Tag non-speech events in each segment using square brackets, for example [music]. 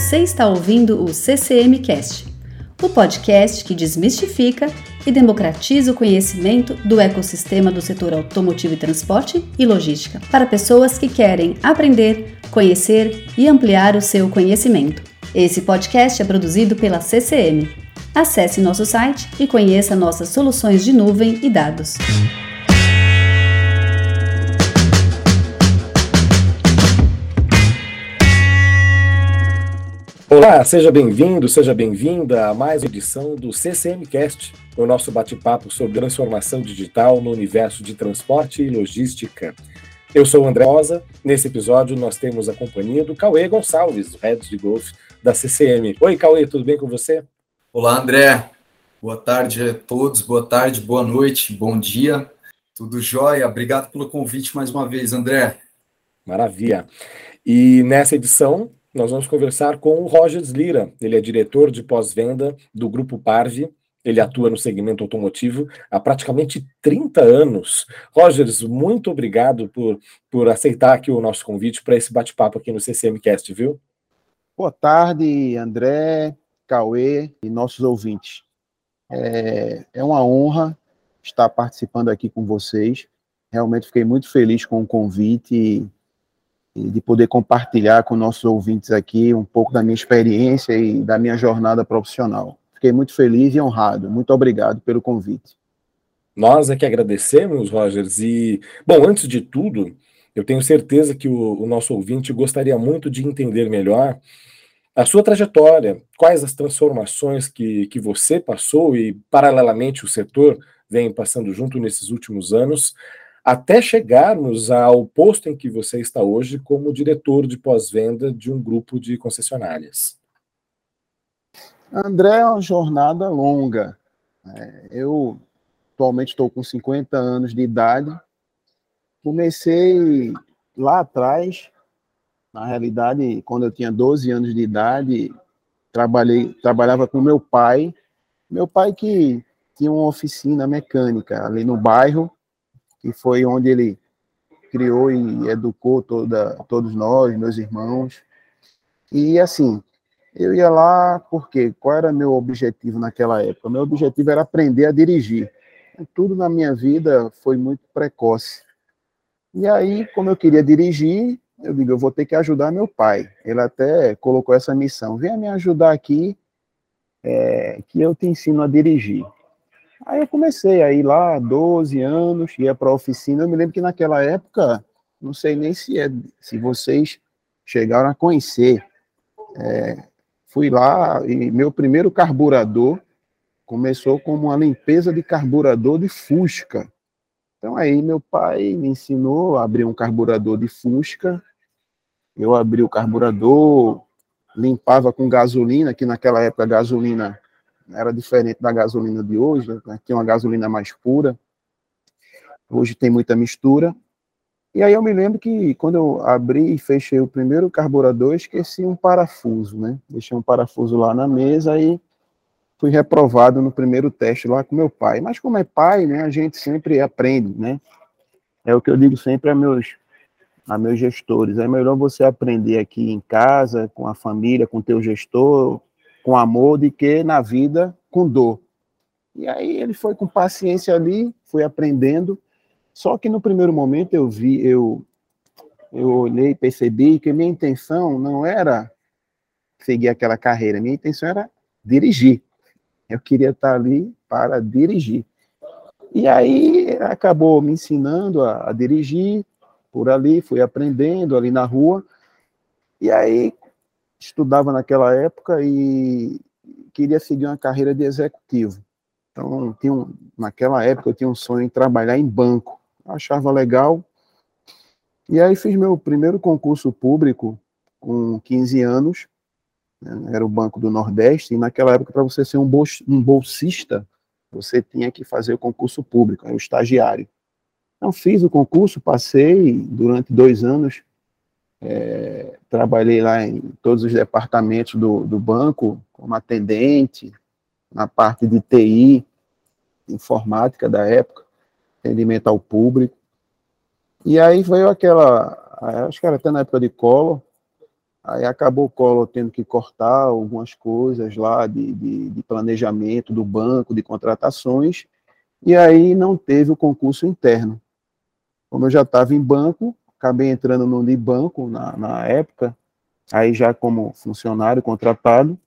Você está ouvindo o CCM Cast, o podcast que desmistifica e democratiza o conhecimento do ecossistema do setor automotivo e transporte e logística para pessoas que querem aprender, conhecer e ampliar o seu conhecimento. Esse podcast é produzido pela CCM. Acesse nosso site e conheça nossas soluções de nuvem e dados. Olá, seja bem-vindo, seja bem-vinda a mais uma edição do CCMcast, o nosso bate-papo sobre transformação digital no universo de transporte e logística. Eu sou o André Rosa. Nesse episódio, nós temos a companhia do Cauê Gonçalves, Head de Golf da CCM. Oi, Cauê, tudo bem com você? Olá, André. Boa tarde a todos, boa tarde, boa noite, bom dia. Tudo jóia? Obrigado pelo convite mais uma vez, André. Maravilha. E nessa edição, nós vamos conversar com o Rogers Lira. Ele é diretor de pós-venda do Grupo Parve. Ele atua no segmento automotivo há praticamente 30 anos. Rogers, muito obrigado por, por aceitar aqui o nosso convite para esse bate-papo aqui no CCMcast, viu? Boa tarde, André, Cauê e nossos ouvintes. É, é uma honra estar participando aqui com vocês. Realmente fiquei muito feliz com o convite de poder compartilhar com nossos ouvintes aqui um pouco da minha experiência e da minha jornada profissional. Fiquei muito feliz e honrado. Muito obrigado pelo convite. Nós é que agradecemos, Rogers. E, bom, antes de tudo, eu tenho certeza que o, o nosso ouvinte gostaria muito de entender melhor a sua trajetória, quais as transformações que, que você passou e, paralelamente, o setor vem passando junto nesses últimos anos, até chegarmos ao posto em que você está hoje como diretor de pós-venda de um grupo de concessionárias. André, é uma jornada longa. É, eu atualmente estou com 50 anos de idade. Comecei lá atrás, na realidade, quando eu tinha 12 anos de idade, trabalhei, trabalhava com meu pai. Meu pai que tinha uma oficina mecânica ali no bairro, que foi onde ele criou e educou toda, todos nós, meus irmãos. E assim, eu ia lá porque qual era meu objetivo naquela época? Meu objetivo era aprender a dirigir. Tudo na minha vida foi muito precoce. E aí, como eu queria dirigir, eu digo, eu vou ter que ajudar meu pai. Ele até colocou essa missão: venha me ajudar aqui, é, que eu te ensino a dirigir. Aí eu comecei a ir lá, 12 anos, ia para a oficina. Eu me lembro que naquela época, não sei nem se, é, se vocês chegaram a conhecer. É, fui lá e meu primeiro carburador começou como uma limpeza de carburador de Fusca. Então aí meu pai me ensinou a abrir um carburador de Fusca. Eu abri o carburador, limpava com gasolina, que naquela época a gasolina era diferente da gasolina de hoje, né? tinha uma gasolina mais pura. Hoje tem muita mistura. E aí eu me lembro que quando eu abri e fechei o primeiro carburador, esqueci um parafuso, né? Deixei um parafuso lá na mesa e fui reprovado no primeiro teste lá com meu pai. Mas como é pai, né, a gente sempre aprende, né? É o que eu digo sempre a meus a meus gestores. É melhor você aprender aqui em casa, com a família, com teu gestor, com amor do que na vida com dor. E aí ele foi com paciência ali, foi aprendendo. Só que no primeiro momento eu vi, eu eu olhei, percebi que minha intenção não era seguir aquela carreira, minha intenção era dirigir. Eu queria estar ali para dirigir. E aí acabou me ensinando a, a dirigir por ali, fui aprendendo ali na rua. E aí estudava naquela época e queria seguir uma carreira de executivo. Então, tinha um, naquela época eu tinha um sonho em trabalhar em banco. Achava legal. E aí fiz meu primeiro concurso público com 15 anos. Né, era o Banco do Nordeste. E naquela época, para você ser um, um bolsista, você tinha que fazer o concurso público, era o estagiário. Então, fiz o concurso, passei durante dois anos é, trabalhei lá em todos os departamentos do, do banco, como atendente, na parte de TI, informática da época, atendimento ao público. E aí veio aquela, acho que era até na época de Collor, Aí acabou o Collor tendo que cortar algumas coisas lá de, de, de, planejamento do banco, de contratações, e aí não teve o concurso interno. Como eu já estava em banco, acabei entrando no Unibanco na, na época, aí já como funcionário contratado.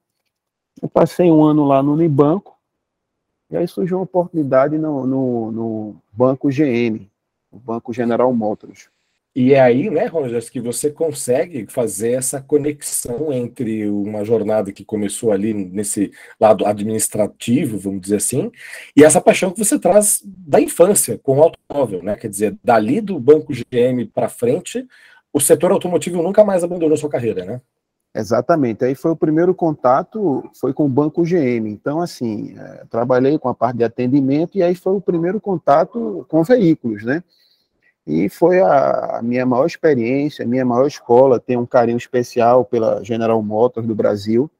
Eu passei um ano lá no Unibanco, e aí surgiu uma oportunidade no, no, no Banco GM, o Banco General Motors. E é aí, né, Rogers, que você consegue fazer essa conexão entre uma jornada que começou ali nesse lado administrativo, vamos dizer assim, e essa paixão que você traz da infância com o automóvel, né? Quer dizer, dali do banco GM para frente, o setor automotivo nunca mais abandonou sua carreira, né? Exatamente. Aí foi o primeiro contato, foi com o banco GM. Então, assim, é, trabalhei com a parte de atendimento e aí foi o primeiro contato com veículos, né? E foi a, a, minha maior experiência, a minha maior escola. Tenho um carinho especial pela General Motors do Brasil,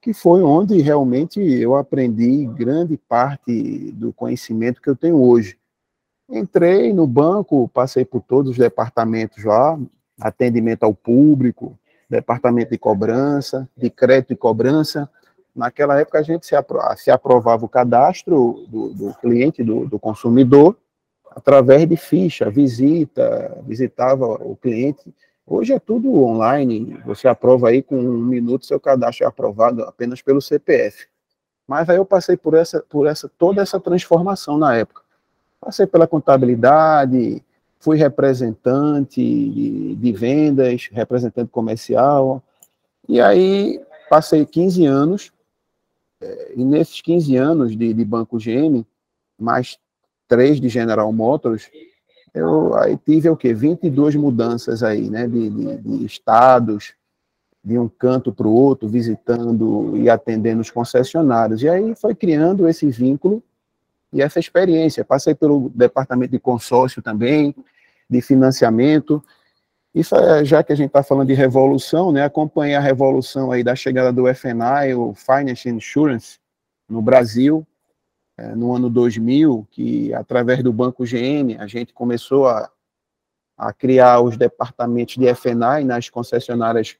que foi onde realmente eu aprendi grande parte do conhecimento que eu tenho hoje. Entrei no banco, passei por todos os departamentos lá, atendimento ao público, departamento de cobrança, de crédito e cobrança. Naquela época a gente se, apro se aprovava o cadastro do, do cliente, do, do consumidor, através de ficha, visita, visitava o cliente. Hoje é tudo online, você aprova aí com um minuto, seu cadastro é aprovado apenas pelo CPF. Mas aí eu passei por essa, por essa toda essa transformação na época. Passei pela contabilidade, fui representante de, de vendas, representante comercial, e aí passei 15 anos, eh, e nesses 15 anos de, de Banco GM, mais três de General Motors, eu aí tive o quê? 22 mudanças aí, né, de, de, de estados, de um canto para o outro, visitando e atendendo os concessionários. E aí foi criando esse vínculo e essa experiência. Passei pelo departamento de consórcio também, de financiamento. Isso é, já que a gente está falando de revolução, né, acompanhei a revolução aí da chegada do FNI, o Finance Insurance, no Brasil, é, no ano 2000, que através do Banco GM a gente começou a, a criar os departamentos de FNI nas concessionárias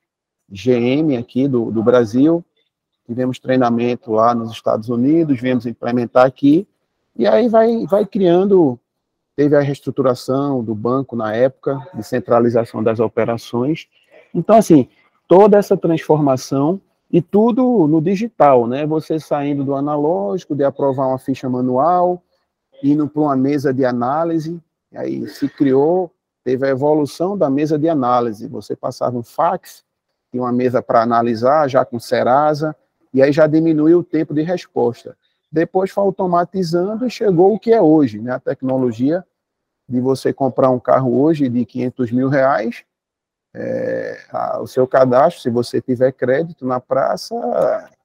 GM aqui do, do Brasil. Tivemos treinamento lá nos Estados Unidos, viemos implementar aqui, e aí vai, vai criando. Teve a reestruturação do banco na época, de centralização das operações. Então, assim, toda essa transformação e tudo no digital, né? Você saindo do analógico, de aprovar uma ficha manual, indo para uma mesa de análise, aí se criou, teve a evolução da mesa de análise. Você passava um fax, tinha uma mesa para analisar, já com Serasa, e aí já diminuiu o tempo de resposta. Depois foi automatizando e chegou o que é hoje, né? A tecnologia de você comprar um carro hoje de 500 mil reais, é, a, o seu cadastro, se você tiver crédito na praça,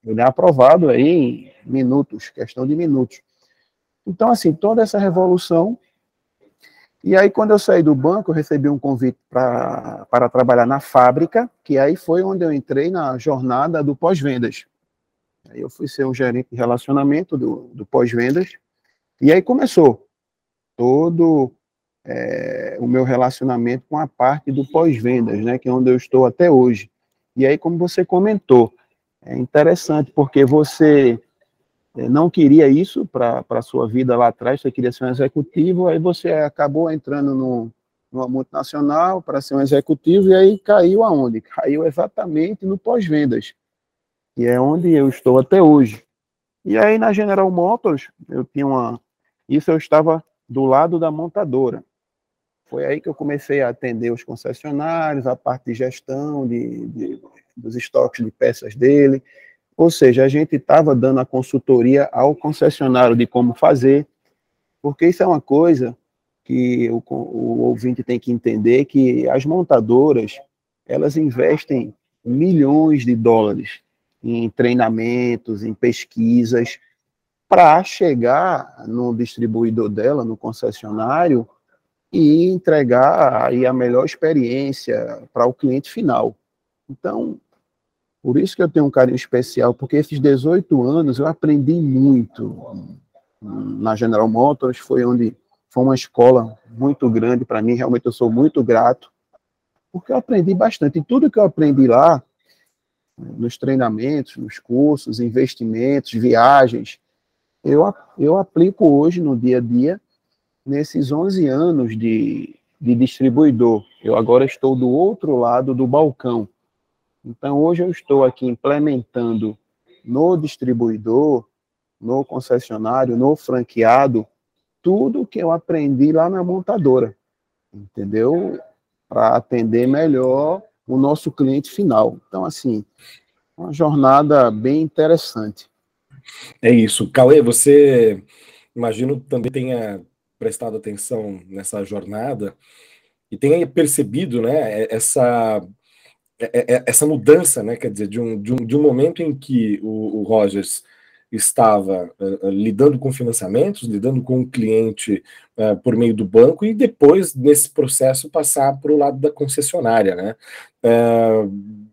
ele é aprovado aí em minutos, questão de minutos. Então, assim, toda essa revolução. E aí, quando eu saí do banco, eu recebi um convite para trabalhar na fábrica, que aí foi onde eu entrei na jornada do pós-vendas. Aí eu fui ser um gerente de relacionamento do, do pós-vendas. E aí começou todo é, o meu relacionamento com a parte do pós-vendas, né, que é onde eu estou até hoje. E aí, como você comentou, é interessante, porque você é, não queria isso para a sua vida lá atrás, você queria ser um executivo, aí você acabou entrando no, numa multinacional para ser um executivo, e aí caiu aonde? Caiu exatamente no pós-vendas, e é onde eu estou até hoje. E aí, na General Motors, eu tinha uma... Isso eu estava do lado da montadora. Foi aí que eu comecei a atender os concessionários, a parte de gestão de, de dos estoques de peças dele. Ou seja, a gente estava dando a consultoria ao concessionário de como fazer, porque isso é uma coisa que o, o ouvinte tem que entender que as montadoras elas investem milhões de dólares em treinamentos, em pesquisas, para chegar no distribuidor dela, no concessionário, e entregar aí a melhor experiência para o cliente final. Então, por isso que eu tenho um carinho especial, porque esses 18 anos eu aprendi muito na General Motors, foi onde foi uma escola muito grande para mim, realmente eu sou muito grato, porque eu aprendi bastante. E tudo que eu aprendi lá, nos treinamentos, nos cursos, investimentos, viagens, eu, eu aplico hoje no dia a dia, nesses 11 anos de, de distribuidor. Eu agora estou do outro lado do balcão. Então, hoje eu estou aqui implementando no distribuidor, no concessionário, no franqueado, tudo que eu aprendi lá na montadora, entendeu? Para atender melhor o nosso cliente final. Então, assim, uma jornada bem interessante. É isso. Cauê, você, imagino, também tenha prestado atenção nessa jornada e tenha percebido, né, essa essa mudança, né, quer dizer, de um, de um, de um momento em que o, o Rogers estava uh, lidando com financiamentos, lidando com o cliente uh, por meio do banco e depois, nesse processo, passar para o lado da concessionária, né? Uh,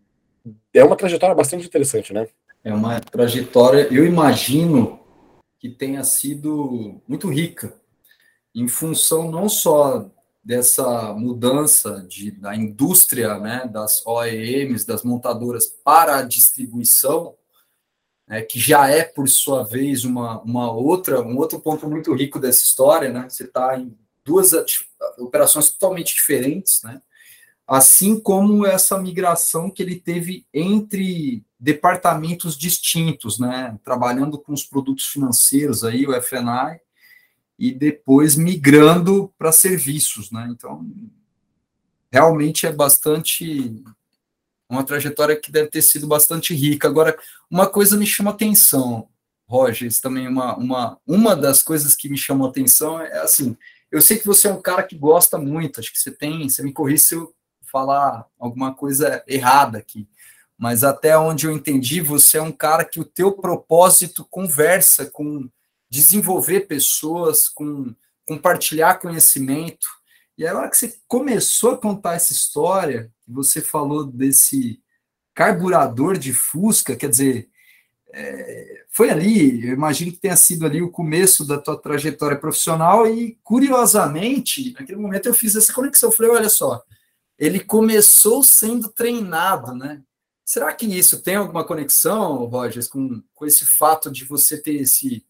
é uma trajetória bastante interessante, né? É uma trajetória, eu imagino que tenha sido muito rica, em função não só dessa mudança de, da indústria, né, das OEMs, das montadoras para a distribuição, né, que já é, por sua vez, uma, uma outra, um outro ponto muito rico dessa história, né? Você está em duas operações totalmente diferentes, né? Assim como essa migração que ele teve entre departamentos distintos, né? Trabalhando com os produtos financeiros aí, o FNI, e depois migrando para serviços, né? Então, realmente é bastante uma trajetória que deve ter sido bastante rica. Agora, uma coisa me chama atenção, Rogers, também uma, uma, uma das coisas que me chamou atenção é assim, eu sei que você é um cara que gosta muito, acho que você tem, você me corri se eu falar alguma coisa errada aqui, mas até onde eu entendi, você é um cara que o teu propósito conversa com desenvolver pessoas, com compartilhar conhecimento, e a hora que você começou a contar essa história, você falou desse carburador de Fusca, quer dizer, é, foi ali, eu imagino que tenha sido ali o começo da tua trajetória profissional e, curiosamente, naquele momento eu fiz essa conexão, eu falei, olha só, ele começou sendo treinado, né? Será que isso tem alguma conexão, Rogers, com, com esse fato de você ter esse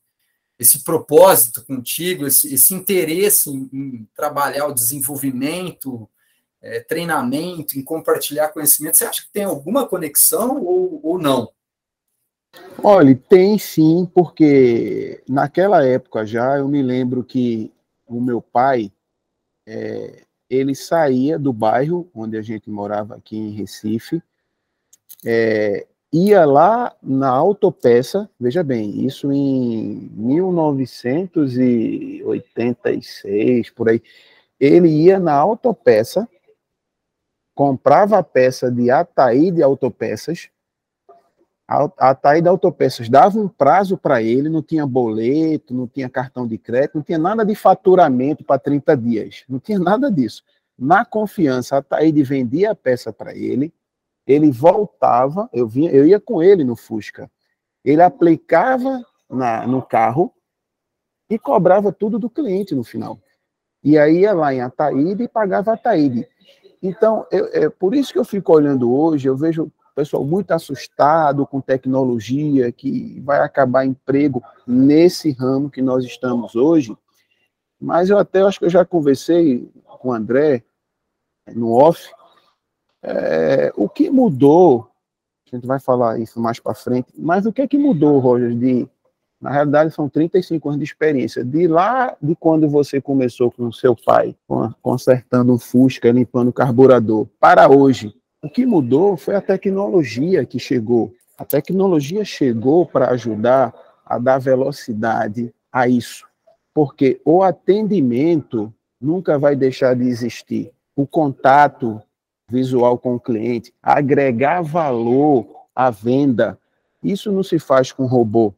esse propósito contigo, esse, esse interesse em, em, trabalhar o desenvolvimento, é, treinamento, em compartilhar conhecimento, você acha que tem alguma conexão ou, ou não? Olha, tem sim, porque naquela época já eu me lembro que o meu pai é, ele saía do bairro onde a gente morava aqui em Recife, é, ia lá na autopeça, veja bem, isso em 1986, por aí, ele ia na autopeça, comprava a peça de Ataíde Autopeças, a Ataíde Autopeças dava um prazo para ele, não tinha boleto, não tinha cartão de crédito, não tinha nada de faturamento para 30 dias, não tinha nada disso. Na confiança, a Ataíde vendia a peça para ele, ele voltava, eu vinha, eu ia com ele no Fusca. Ele aplicava na, no carro e cobrava tudo do cliente no final. E aí ia lá em Ataíde e pagava Ataíde. Então, eu, é por isso que eu fico olhando hoje, eu vejo o pessoal muito assustado com tecnologia, que vai acabar emprego nesse ramo que nós estamos hoje. Mas eu até acho que eu já conversei com o André no off, é, o que mudou, a gente vai falar isso mais para frente, mas o que é que mudou, Roger, de, na realidade são 35 anos de experiência, de lá de quando você começou com seu pai, consertando um Fusca, limpando o carburador, para hoje, o que mudou foi a tecnologia que chegou. A tecnologia chegou para ajudar a dar velocidade a isso, porque o atendimento nunca vai deixar de existir. O contato visual com o cliente, agregar valor à venda. Isso não se faz com robô.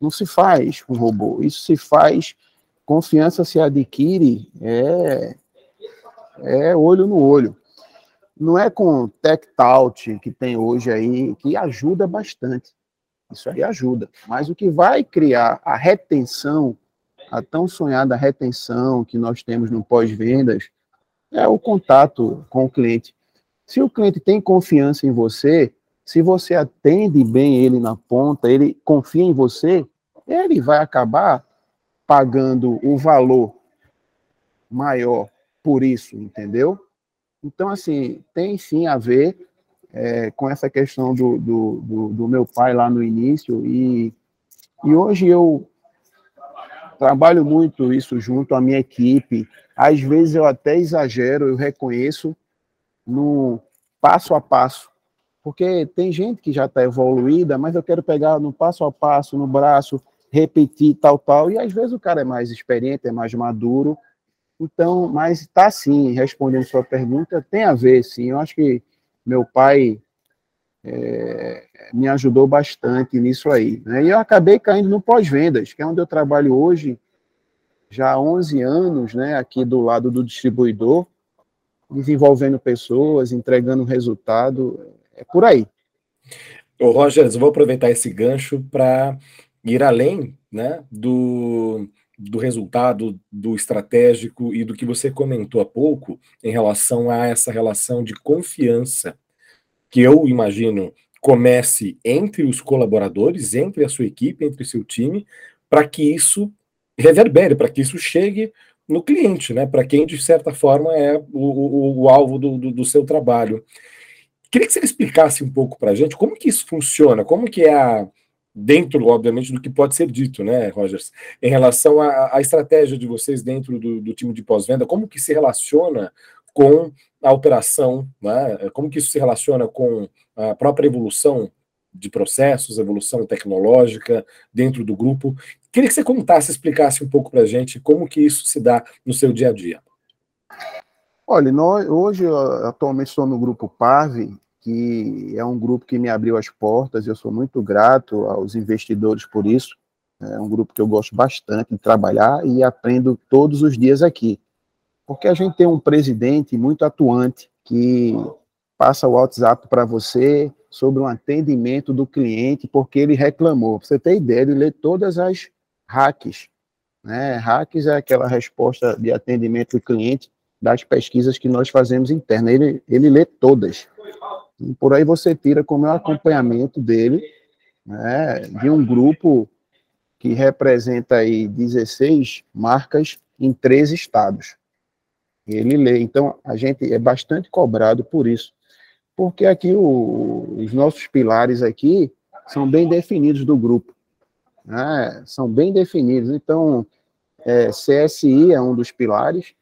Não se faz com robô. Isso se faz, confiança se adquire, é, é olho no olho. Não é com tech touch que tem hoje aí, que ajuda bastante. Isso aí ajuda. Mas o que vai criar a retenção, a tão sonhada retenção que nós temos no pós-vendas, é o contato com o cliente. Se o cliente tem confiança em você, se você atende bem ele na ponta, ele confia em você, ele vai acabar pagando o valor maior por isso, entendeu? Então, assim, tem sim a ver é, com essa questão do, do, do, do, meu pai lá no início, e, e hoje eu trabalho muito isso junto à minha equipe. Às vezes eu até exagero, eu reconheço no passo a passo, porque tem gente que já está evoluída, mas eu quero pegar no passo a passo, no braço, repetir tal, tal, e às vezes o cara é mais experiente, é mais maduro, então, mas está sim, respondendo sua pergunta, tem a ver, sim, eu acho que meu pai é, me ajudou bastante nisso aí, né? e eu acabei caindo no pós-vendas, que é onde eu trabalho hoje, já há 11 anos, né, aqui do lado do distribuidor, desenvolvendo pessoas, entregando resultado, é por aí. Ô, Rogers, vou aproveitar esse gancho para ir além né, do, do resultado, do estratégico e do que você comentou há pouco em relação a essa relação de confiança que eu imagino comece entre os colaboradores, entre a sua equipe, entre seu time, para que isso reverbere, para que isso chegue no cliente, né? Para quem de certa forma é o, o, o alvo do, do, do, seu trabalho. Queria que você explicasse um pouco para a gente como que isso funciona, como que é a, dentro, obviamente, do que pode ser dito, né, Rogers, em relação à, à estratégia de vocês dentro do, do time de pós-venda, como que se relaciona com a operação, né, como que isso se relaciona com a própria evolução de processos, evolução tecnológica dentro do grupo. Queria que você contasse, explicasse um pouco para a gente como que isso se dá no seu dia a dia. Olha, nós, hoje, atualmente, estou no grupo PARVE, que é um grupo que me abriu as portas, eu sou muito grato aos investidores por isso. É um grupo que eu gosto bastante de trabalhar e aprendo todos os dias aqui. Porque a gente tem um presidente muito atuante que passa o WhatsApp para você sobre um atendimento do cliente porque ele reclamou. Pra você ter ideia, ele lê todas as hacks. Né? Hacks é aquela resposta de atendimento do cliente das pesquisas que nós fazemos interna. Ele, ele lê todas. E por aí você tira como é o acompanhamento dele, né, de um grupo que representa aí 16 marcas em três estados. Ele lê. Então, a gente é bastante cobrado por isso. Porque aqui o, os nossos pilares aqui são bem definidos do grupo. Né, são bem definidos. Então, é, CSI é um dos pilares,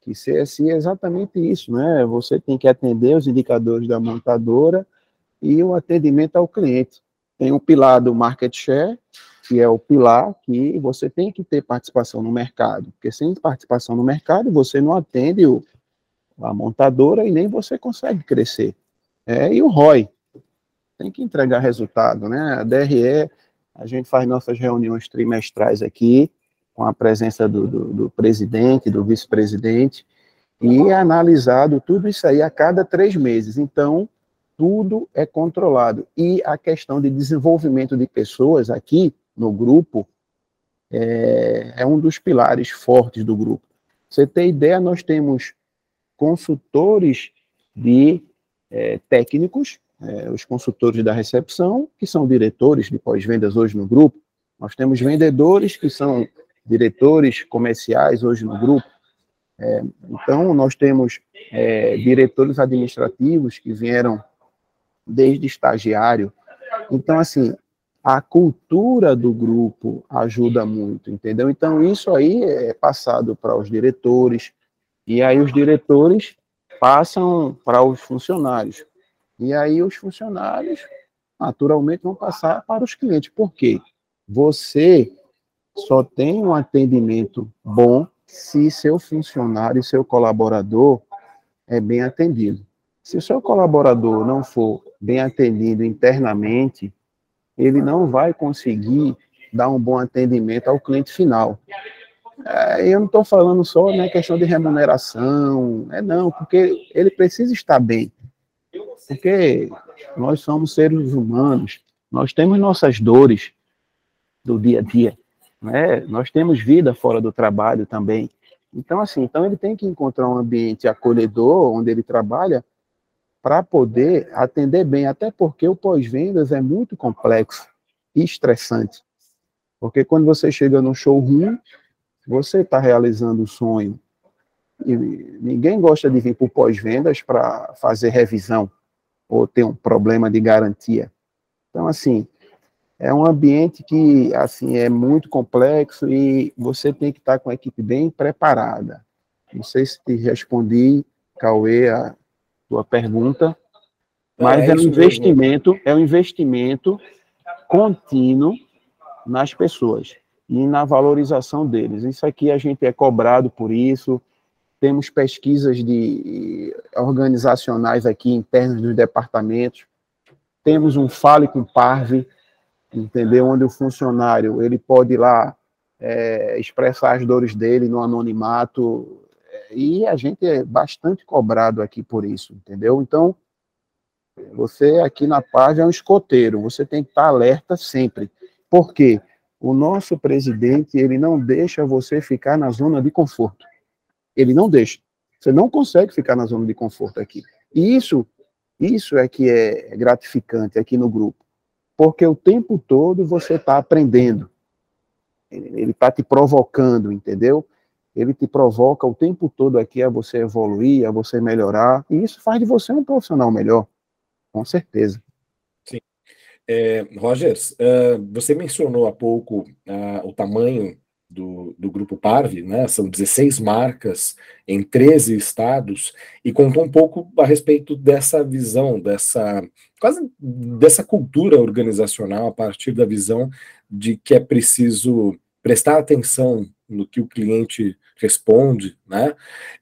que CSI é exatamente isso, né? Você tem que atender os indicadores da montadora e o atendimento ao cliente. Tem o pilar do market share, que é o pilar que você tem que ter participação no mercado, porque sem participação no mercado você não atende o, a montadora e nem você consegue crescer. É, e o ROI, tem que entregar resultado, né? A DRE, a gente faz nossas reuniões trimestrais aqui, com a presença do, do, do presidente, do vice-presidente, e é analisado tudo isso aí a cada três meses. Então, tudo é controlado. E a questão de desenvolvimento de pessoas aqui no grupo é, é um dos pilares fortes do grupo. Você tem ideia, nós temos consultores de é, técnicos, é, os consultores da recepção, que são diretores de pós-vendas hoje no grupo. Nós temos vendedores que são diretores comerciais hoje no grupo. É, então, nós temos é, diretores administrativos que vieram desde estagiário. Então, assim, a cultura do grupo ajuda muito, entendeu? Então, isso aí é passado para os diretores, e aí os diretores passam para os funcionários. E aí os funcionários, naturalmente, vão passar para os clientes. Por quê? Você só tem um atendimento bom se seu funcionário seu colaborador é bem atendido. Se o seu colaborador não for bem atendido internamente, ele não vai conseguir dar um bom atendimento ao cliente final. É, eu não estou falando só na né, questão de remuneração, é não, porque ele precisa estar bem. Porque nós somos seres humanos, nós temos nossas dores do dia a dia. Né? Nós temos vida fora do trabalho também. Então, assim, então ele tem que encontrar um ambiente acolhedor, onde ele trabalha, para poder atender bem, até porque o pós-vendas é muito complexo e estressante. Porque quando você chega no showroom, você está realizando o sonho. E ninguém gosta de vir para pós-vendas para fazer revisão ou ter um problema de garantia. Então, assim, é um ambiente que assim é muito complexo e você tem que estar com a equipe bem preparada. Não sei se te respondi, Cauê, a tua pergunta, mas é, é um investimento, mesmo. é um investimento contínuo nas pessoas e na valorização deles. Isso aqui a gente é cobrado por isso. Temos pesquisas de organizacionais aqui internas dos departamentos. Temos um Fale com Parve, entendeu? Onde o funcionário ele pode ir lá é, expressar as dores dele no anonimato e a gente é bastante cobrado aqui por isso, entendeu? Então você aqui na paz é um escoteiro, você tem que estar alerta sempre. Por quê? O nosso presidente ele não deixa você ficar na zona de conforto. Ele não deixa. Você não consegue ficar na zona de conforto aqui. E isso, isso é que é gratificante aqui no grupo porque o tempo todo você está aprendendo. Ele está te provocando, entendeu? Ele te provoca o tempo todo aqui a você evoluir, a você melhorar, e isso faz de você um profissional melhor, com certeza. Sim. É, Rogers, uh, você mencionou há pouco uh, o tamanho do, do Grupo Parve, né? São 16 marcas em 13 estados, e contou um pouco a respeito dessa visão, dessa quase dessa cultura organizacional, a partir da visão de que é preciso prestar atenção no que o cliente responde, né?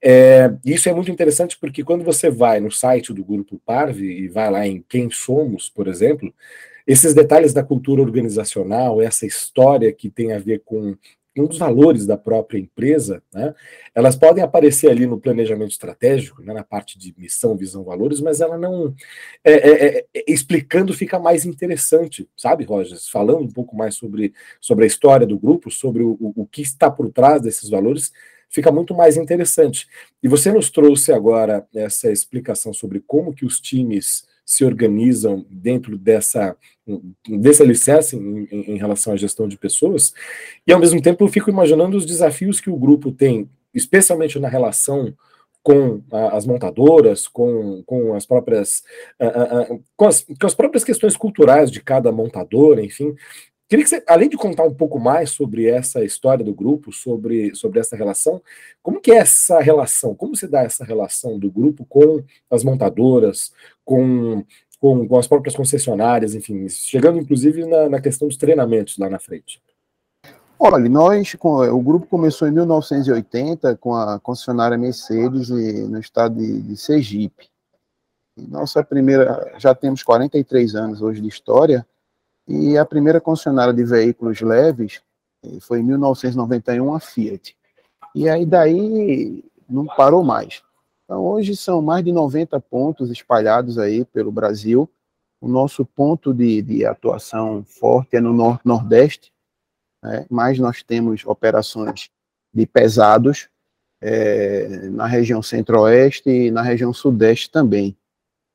É, isso é muito interessante porque quando você vai no site do Grupo Parve e vai lá em Quem Somos, por exemplo, esses detalhes da cultura organizacional, essa história que tem a ver com um dos valores da própria empresa, né, elas podem aparecer ali no planejamento estratégico, né, na parte de missão, visão, valores, mas ela não. É, é, é, é, explicando fica mais interessante, sabe, Rogers? Falando um pouco mais sobre, sobre a história do grupo, sobre o, o que está por trás desses valores, fica muito mais interessante. E você nos trouxe agora essa explicação sobre como que os times se organizam dentro dessa desse alicerce em, em, relação à gestão de pessoas, e ao mesmo tempo eu fico imaginando os desafios que o grupo tem, especialmente na relação com as montadoras, com, com as próprias com, as, com as próprias questões culturais de cada montadora, enfim, Queria que você, além de contar um pouco mais sobre essa história do grupo, sobre, sobre essa relação, como que é essa relação? Como se dá essa relação do grupo com as montadoras, com, com, com as próprias concessionárias, enfim, chegando inclusive na, na questão dos treinamentos lá na frente? Olha, nós, o grupo começou em 1980 com a concessionária Mercedes no estado de, de Sergipe. Nossa primeira, já temos 43 anos hoje de história, e a primeira concessionária de veículos leves eh, foi em 1991 a Fiat. E aí daí não parou mais. Então hoje são mais de 90 pontos espalhados aí pelo Brasil. O nosso ponto de, de atuação forte é no nordeste, né? mas nós temos operações de pesados é, na região centro-oeste e na região sudeste também.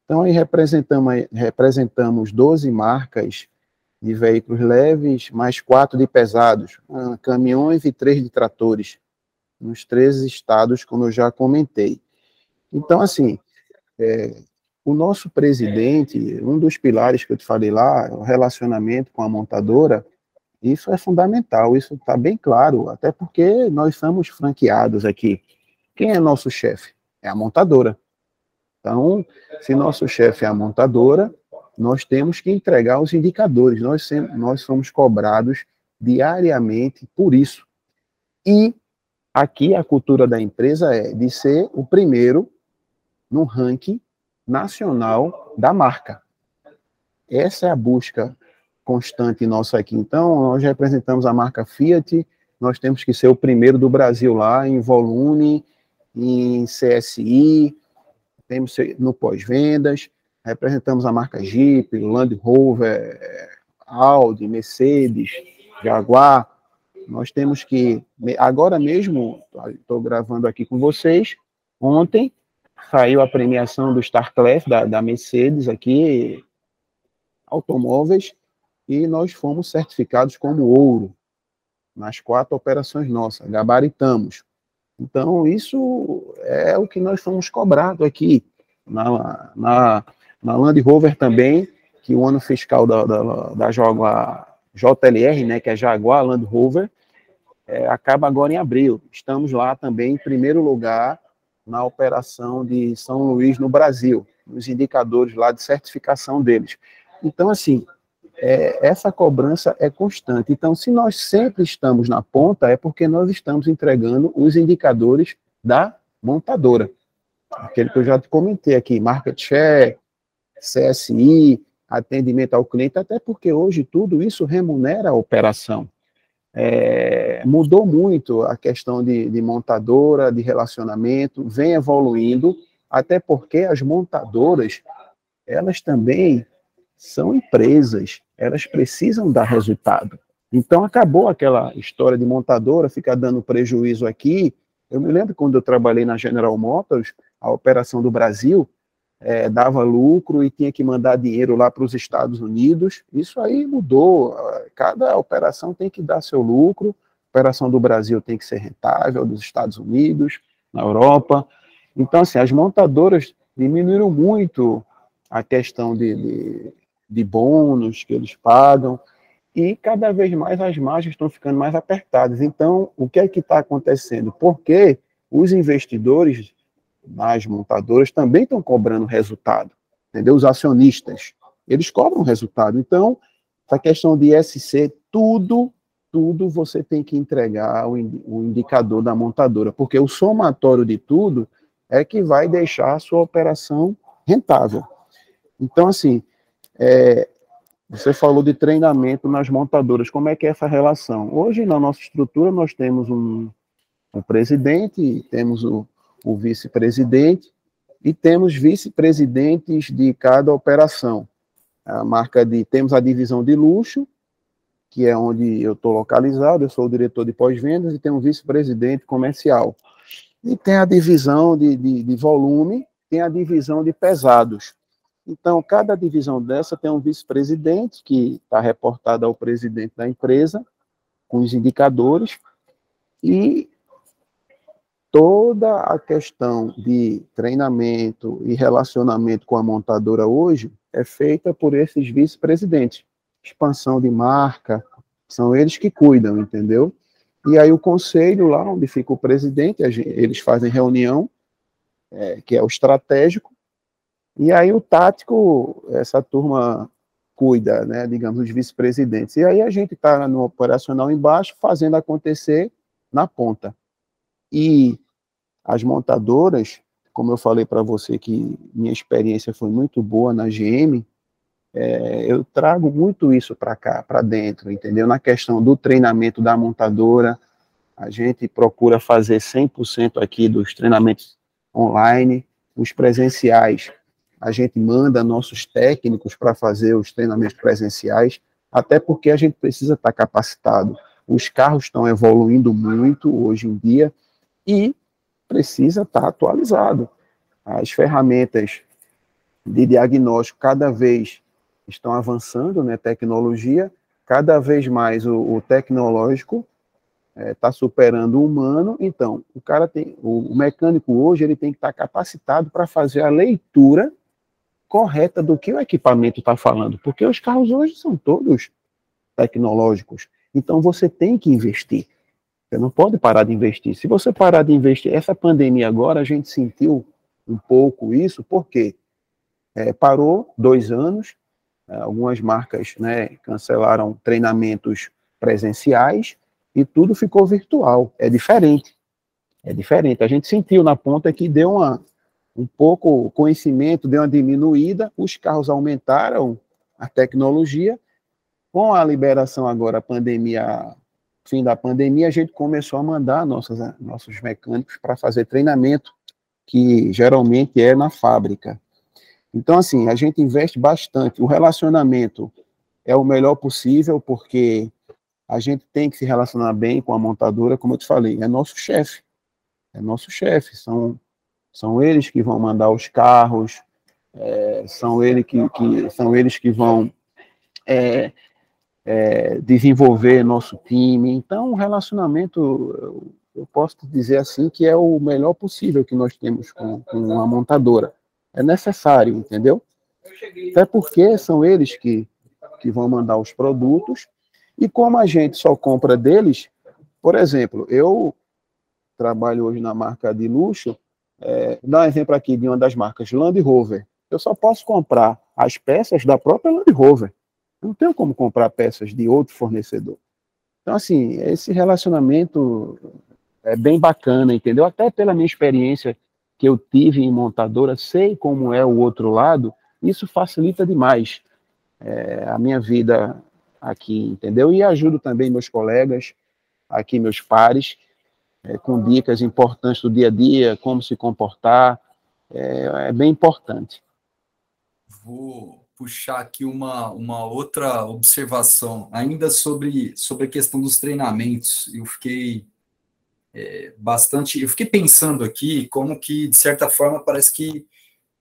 Então aí representamos, representamos 12 marcas de veículos leves, mais quatro de pesados, ah, caminhões e três de tratores, nos três estados, como eu já comentei. Então, assim, é, o nosso presidente, um dos pilares que eu te falei lá, o relacionamento com a montadora, isso é fundamental, isso está bem claro, até porque nós somos franqueados aqui. Quem é nosso chefe? É a montadora. Então, se nosso chefe é a montadora, nós temos que entregar os indicadores, nós, sempre, nós somos cobrados diariamente por isso. E aqui a cultura da empresa é de ser o primeiro no ranking nacional da marca. Essa é a busca constante nossa aqui. Então, nós representamos a marca Fiat, nós temos que ser o primeiro do Brasil lá em volume, em CSI, temos no pós-vendas, representamos a marca Jeep, Land Rover, Audi, Mercedes, Jaguar. Nós temos que, agora mesmo, estou gravando aqui com vocês, ontem saiu a premiação do Starclef, da, da Mercedes aqui, automóveis, e nós fomos certificados como ouro nas quatro operações nossas, gabaritamos. Então, isso é o que nós fomos cobrados aqui. Na, na, na Land Rover também, que o ano fiscal da, da, da Jaguar, JLR, né, que é Jaguar Land Rover, é, acaba agora em abril. Estamos lá também em primeiro lugar na operação de São Luís no Brasil, nos indicadores lá de certificação deles. Então, assim, é, essa cobrança é constante. Então, se nós sempre estamos na ponta, é porque nós estamos entregando os indicadores da montadora. Aquele que eu já te comentei aqui, market share, CSI, atendimento ao cliente, até porque hoje tudo isso remunera a operação. É, mudou muito a questão de, de montadora, de relacionamento, vem evoluindo, até porque as montadoras, elas também são empresas, elas precisam dar resultado. Então acabou aquela história de montadora ficar dando prejuízo aqui. Eu me lembro quando eu trabalhei na General Motors, a operação do Brasil é, dava lucro e tinha que mandar dinheiro lá para os Estados Unidos. Isso aí mudou. Cada operação tem que dar seu lucro. A operação do Brasil tem que ser rentável, dos Estados Unidos, na Europa. Então, assim, as montadoras diminuíram muito a questão de, de, de bônus que eles pagam e cada vez mais as margens estão ficando mais apertadas. Então, o que é que está acontecendo? Porque os investidores nas montadoras também estão cobrando resultado, entendeu? Os acionistas, eles cobram resultado. Então, essa questão de SC, tudo, tudo você tem que entregar o, o indicador da montadora, porque o somatório de tudo é que vai deixar a sua operação rentável. Então, assim, é, você falou de treinamento nas montadoras, como é que é essa relação? Hoje, na nossa estrutura, nós temos um, um presidente, temos o, o vice-presidente, e temos vice-presidentes de cada operação. A marca de temos a divisão de luxo, que é onde eu estou localizado, eu sou o diretor de pós-vendas e tem um vice-presidente comercial. E tem a divisão de, de, de, volume, tem a divisão de pesados. Então, cada divisão dessa tem um vice-presidente, que está reportado ao presidente da empresa, com os indicadores, e toda a questão de treinamento e relacionamento com a montadora hoje é feita por esses vice-presidentes. Expansão de marca, são eles que cuidam, entendeu? E aí o conselho, lá onde fica o presidente, eles fazem reunião, é, que é o estratégico, e aí o tático, essa turma cuida, né, digamos, os vice-presidentes. E aí a gente está no operacional embaixo, fazendo acontecer na ponta. E as montadoras, como eu falei para você que minha experiência foi muito boa na GM, é, eu trago muito isso para cá, para dentro, entendeu? Na questão do treinamento da montadora, a gente procura fazer 100% aqui dos treinamentos online, os presenciais, a gente manda nossos técnicos para fazer os treinamentos presenciais, até porque a gente precisa estar tá capacitado. Os carros estão evoluindo muito hoje em dia, e precisa estar atualizado. As ferramentas de diagnóstico cada vez estão avançando, né, tecnologia, cada vez mais o, o tecnológico está é, tá superando o humano, então o cara tem, o, o mecânico hoje ele tem que estar tá capacitado para fazer a leitura correta do que o equipamento está falando, porque os carros hoje são todos tecnológicos, então você tem que investir. Você não pode parar de investir. Se você parar de investir, essa pandemia agora, a gente sentiu um pouco isso, porque é, parou dois anos, é, algumas marcas né, cancelaram treinamentos presenciais e tudo ficou virtual. É diferente. É diferente. A gente sentiu na ponta que deu uma, um pouco conhecimento, deu uma diminuída, os carros aumentaram a tecnologia. Com a liberação agora, a pandemia fim da pandemia, a gente começou a mandar nossos, nossos mecânicos para fazer treinamento, que geralmente é na fábrica. Então, assim, a gente investe bastante. O relacionamento é o melhor possível, porque a gente tem que se relacionar bem com a montadora, como eu te falei, é nosso chefe. É nosso chefe. São, são eles que vão mandar os carros, é, são, ele que, que, são eles que vão é, é, desenvolver nosso time. Então, o relacionamento, eu, posso dizer assim, que é o melhor possível que nós temos com, com uma montadora. É necessário, entendeu? Até porque são eles que, que vão mandar os produtos, e como a gente só compra deles, por exemplo, eu trabalho hoje na marca de luxo, é, dá um exemplo aqui de uma das marcas, Land Rover. Eu só posso comprar as peças da própria Land Rover. Não tenho como comprar peças de outro fornecedor. Então, assim, esse relacionamento é bem bacana, entendeu? Até pela minha experiência que eu tive em montadora, sei como é o outro lado, isso facilita demais é, a minha vida aqui, entendeu? E ajudo também meus colegas, aqui meus pares, é, com dicas importantes do dia a dia, como se comportar, é, é bem importante. Vou puxar aqui uma, uma outra observação, ainda sobre, sobre a questão dos treinamentos. Eu fiquei é, bastante. Eu fiquei pensando aqui como que, de certa forma, parece que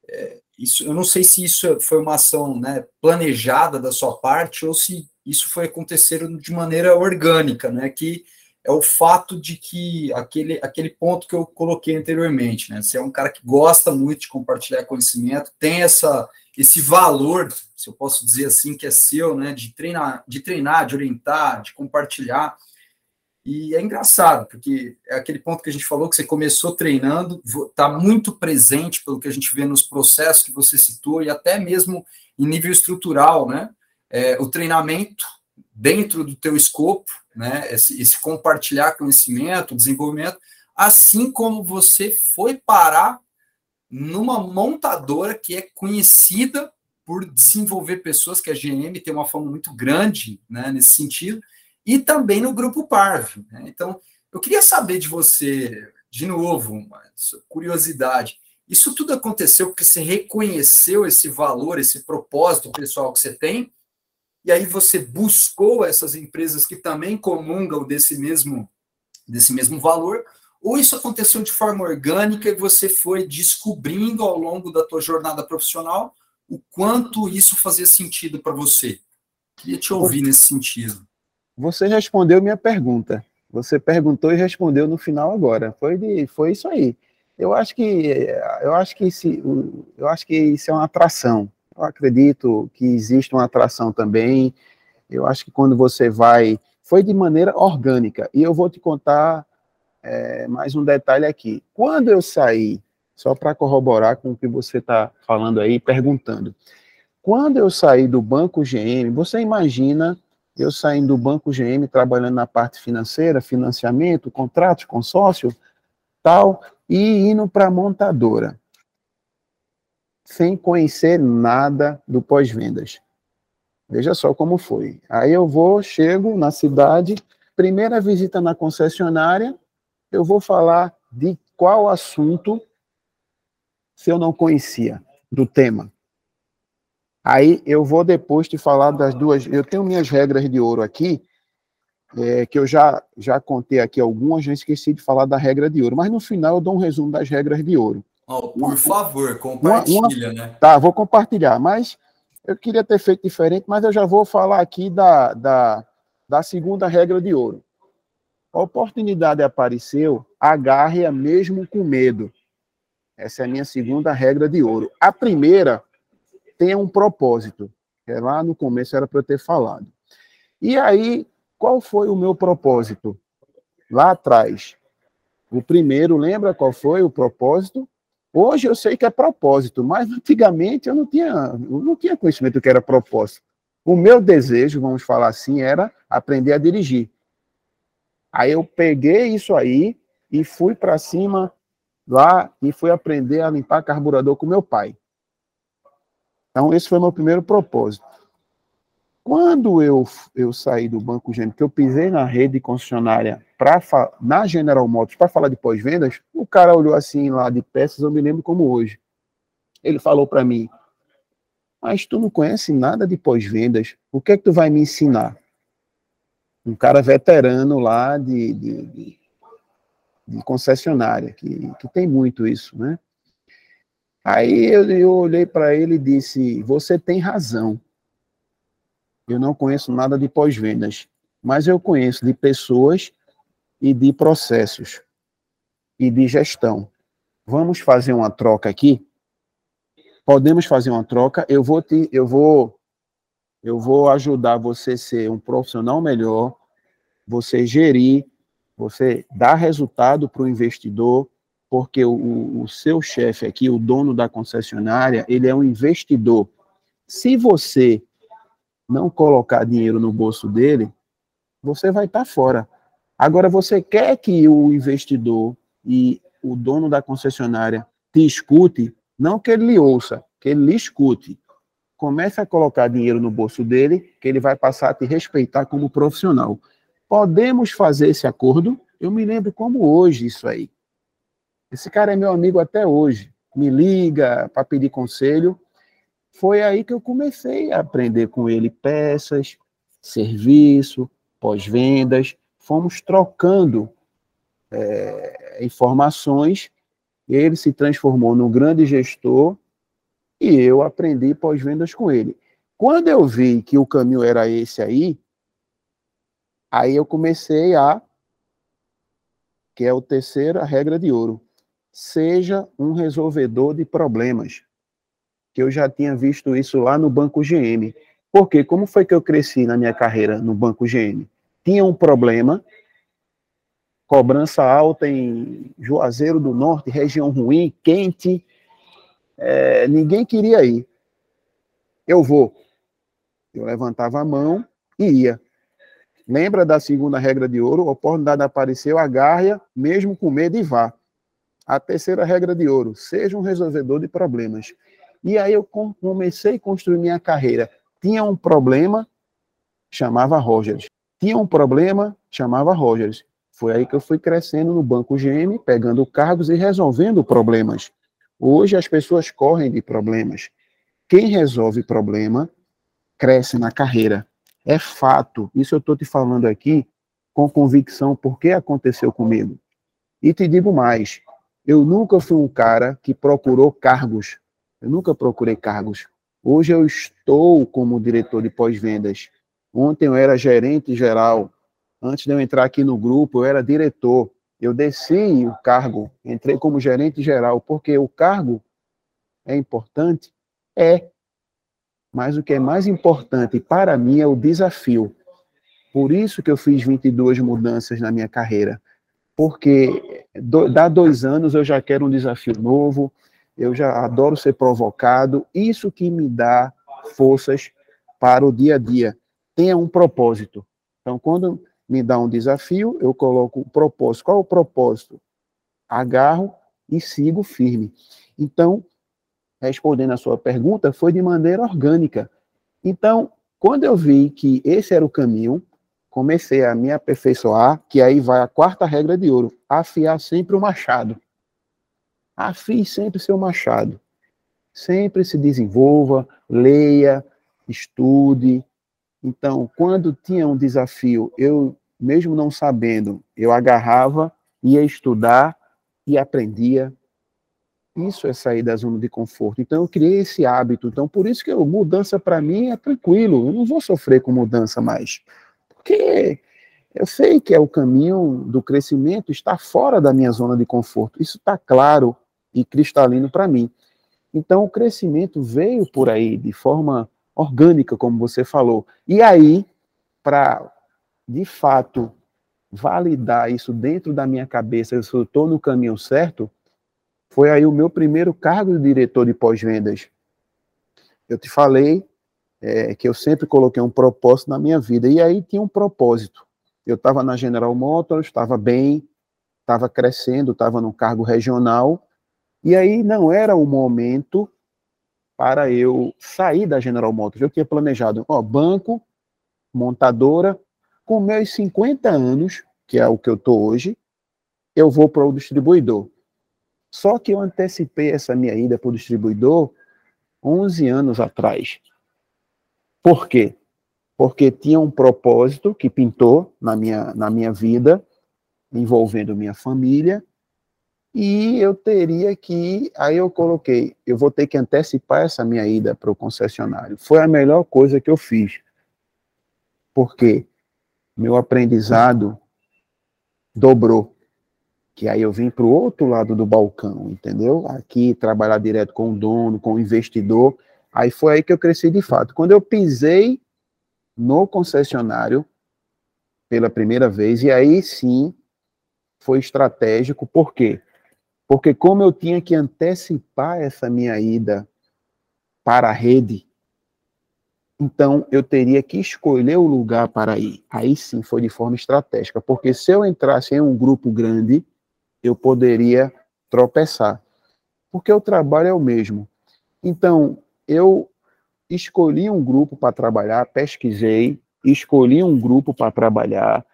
é, isso, eu não sei se isso foi uma ação né, planejada da sua parte ou se isso foi acontecer de maneira orgânica, né? Que é o fato de que aquele, aquele ponto que eu coloquei anteriormente, né? Você é um cara que gosta muito de compartilhar conhecimento, tem essa esse valor, se eu posso dizer assim, que é seu, né? De treinar, de treinar, de orientar, de compartilhar. E é engraçado, porque é aquele ponto que a gente falou que você começou treinando, está muito presente pelo que a gente vê nos processos que você citou, e até mesmo em nível estrutural, né? é, o treinamento dentro do teu escopo, né, esse, esse compartilhar conhecimento, desenvolvimento, assim como você foi parar numa montadora que é conhecida por desenvolver pessoas, que a GM tem uma fama muito grande né, nesse sentido, e também no grupo Parve. Né? Então, eu queria saber de você, de novo, uma curiosidade, isso tudo aconteceu porque você reconheceu esse valor, esse propósito pessoal que você tem, e aí você buscou essas empresas que também comungam desse mesmo, desse mesmo valor, ou isso aconteceu de forma orgânica e você foi descobrindo ao longo da tua jornada profissional o quanto isso fazia sentido para você? Queria te ouvir nesse sentido. Você respondeu minha pergunta. Você perguntou e respondeu no final agora. Foi de, foi isso aí. Eu acho que eu acho que esse, eu acho que isso é uma atração. Eu acredito que existe uma atração também. Eu acho que quando você vai. Foi de maneira orgânica. E eu vou te contar é, mais um detalhe aqui. Quando eu saí, só para corroborar com o que você está falando aí, perguntando. Quando eu saí do Banco GM, você imagina eu saindo do Banco GM, trabalhando na parte financeira, financiamento, contratos, consórcio, tal, e indo para a montadora sem conhecer nada do pós-vendas. Veja só como foi. Aí eu vou, chego na cidade, primeira visita na concessionária, eu vou falar de qual assunto se eu não conhecia do tema. Aí eu vou depois te falar das duas. Eu tenho minhas regras de ouro aqui, é, que eu já, já contei aqui algumas, já esqueci de falar da regra de ouro, mas no final eu dou um resumo das regras de ouro. Oh, por favor, compartilha, uma, uma, né? Tá, vou compartilhar, mas eu queria ter feito diferente, mas eu já vou falar aqui da, da, da segunda regra de ouro. A oportunidade apareceu, agarre-a mesmo com medo. Essa é a minha segunda regra de ouro. A primeira tem um propósito, que lá no começo era para eu ter falado. E aí, qual foi o meu propósito? Lá atrás. O primeiro, lembra qual foi o propósito? Hoje eu sei que é propósito, mas antigamente eu não tinha, eu não tinha conhecimento do que era propósito. O meu desejo, vamos falar assim, era aprender a dirigir. Aí eu peguei isso aí e fui para cima lá e fui aprender a limpar carburador com meu pai. Então esse foi meu primeiro propósito. Quando eu, eu saí do Banco Gêmeo, que eu pisei na rede concessionária pra, na General Motors para falar de pós-vendas, o cara olhou assim lá de peças, eu me lembro como hoje. Ele falou para mim, mas tu não conhece nada de pós-vendas, o que é que tu vai me ensinar? Um cara veterano lá de, de, de, de concessionária, que, que tem muito isso, né? Aí eu, eu olhei para ele e disse: Você tem razão. Eu não conheço nada de pós-vendas, mas eu conheço de pessoas e de processos e de gestão. Vamos fazer uma troca aqui? Podemos fazer uma troca. Eu vou te, eu vou eu vou ajudar você a ser um profissional melhor, você gerir, você dar resultado para o investidor, porque o, o seu chefe aqui, o dono da concessionária, ele é um investidor. Se você não colocar dinheiro no bolso dele, você vai estar tá fora. Agora, você quer que o investidor e o dono da concessionária te escute, não que ele lhe ouça, que ele lhe escute comece a colocar dinheiro no bolso dele, que ele vai passar a te respeitar como profissional. Podemos fazer esse acordo? Eu me lembro como hoje isso aí. Esse cara é meu amigo até hoje. Me liga para pedir conselho. Foi aí que eu comecei a aprender com ele peças, serviço, pós-vendas. Fomos trocando é, informações. Ele se transformou num grande gestor e eu aprendi pós-vendas com ele. Quando eu vi que o caminho era esse aí, aí eu comecei a, que é o terceira regra de ouro, seja um resolvedor de problemas. Que eu já tinha visto isso lá no Banco GM. Porque como foi que eu cresci na minha carreira no Banco GM? Tinha um problema, cobrança alta em Juazeiro do Norte, região ruim, quente, é, ninguém queria ir. Eu vou. Eu levantava a mão e ia. Lembra da segunda regra de ouro? Oportunidade apareceu, agarre mesmo com medo e vá. A terceira regra de ouro, seja um resolvedor de problemas. E aí eu comecei a construir minha carreira. Tinha um problema, chamava Rogers. Tinha um problema, chamava Rogers. Foi aí que eu fui crescendo no Banco GM, pegando cargos e resolvendo problemas. Hoje as pessoas correm de problemas. Quem resolve problema cresce na carreira. É fato. Isso eu estou te falando aqui com convicção, porque aconteceu comigo. E te digo mais: eu nunca fui um cara que procurou cargos. Eu nunca procurei cargos. Hoje eu estou como diretor de pós-vendas. Ontem eu era gerente geral. Antes de eu entrar aqui no grupo, eu era diretor. Eu desci o cargo, entrei como gerente geral, porque o cargo é importante? É. Mas o que é mais importante para mim é o desafio. Por isso que eu fiz 22 mudanças na minha carreira. Porque do, dá dois anos eu já quero um desafio novo, eu já adoro ser provocado. Isso que me dá forças para o dia a dia. Tenha um propósito. Então, quando me dá um desafio, eu coloco o propósito. Qual é o propósito? Agarro e sigo firme. Então, respondendo a sua pergunta, foi de maneira orgânica. Então, quando eu vi que esse era o caminho, comecei a me aperfeiçoar, que aí vai a quarta regra de ouro: afiar sempre o machado. Afie sempre seu machado. Sempre se desenvolva, leia, estude, então, quando tinha um desafio, eu, mesmo não sabendo, eu agarrava, ia estudar e aprendia. Isso é sair da zona de conforto. Então, eu criei esse hábito. Então, por isso que eu, mudança para mim é tranquilo. Eu não vou sofrer com mudança mais. Porque eu sei que é o caminho do crescimento, está fora da minha zona de conforto. Isso está claro e cristalino para mim. Então, o crescimento veio por aí de forma orgânica, como você falou. E aí, para de fato validar isso dentro da minha cabeça, se eu estou no caminho certo, foi aí o meu primeiro cargo de diretor de pós-vendas. Eu te falei é, que eu sempre coloquei um propósito na minha vida, e aí tinha um propósito. Eu estava na General Motors, estava bem, estava crescendo, estava num cargo regional, e aí não era o momento para eu sair da General Motors. Eu tinha planejado, ó, banco, montadora, com meus 50 anos, que é o que eu estou hoje, eu vou para o distribuidor. Só que eu antecipei essa minha ida para o distribuidor 11 anos atrás. Por quê? porque tinha um propósito que pintou na minha, na minha vida, envolvendo minha família, e eu teria que, aí eu coloquei, eu vou ter que antecipar essa minha ida para o concessionário. Foi a melhor coisa que eu fiz, porque meu aprendizado dobrou, que aí eu vim para o outro lado do balcão, entendeu? Aqui trabalhar direto com o dono, com o investidor, aí foi aí que eu cresci de fato. Quando eu pisei no concessionário pela primeira vez, e aí sim foi estratégico, por quê? Porque como eu tinha que antecipar essa minha ida para a rede, então eu teria que escolher o lugar para ir. Aí sim foi de forma estratégica, porque se eu entrasse em um grupo grande, eu poderia tropeçar. Porque o trabalho é o mesmo. Então, eu escolhi um grupo para trabalhar, pesquisei, escolhi um grupo para trabalhar,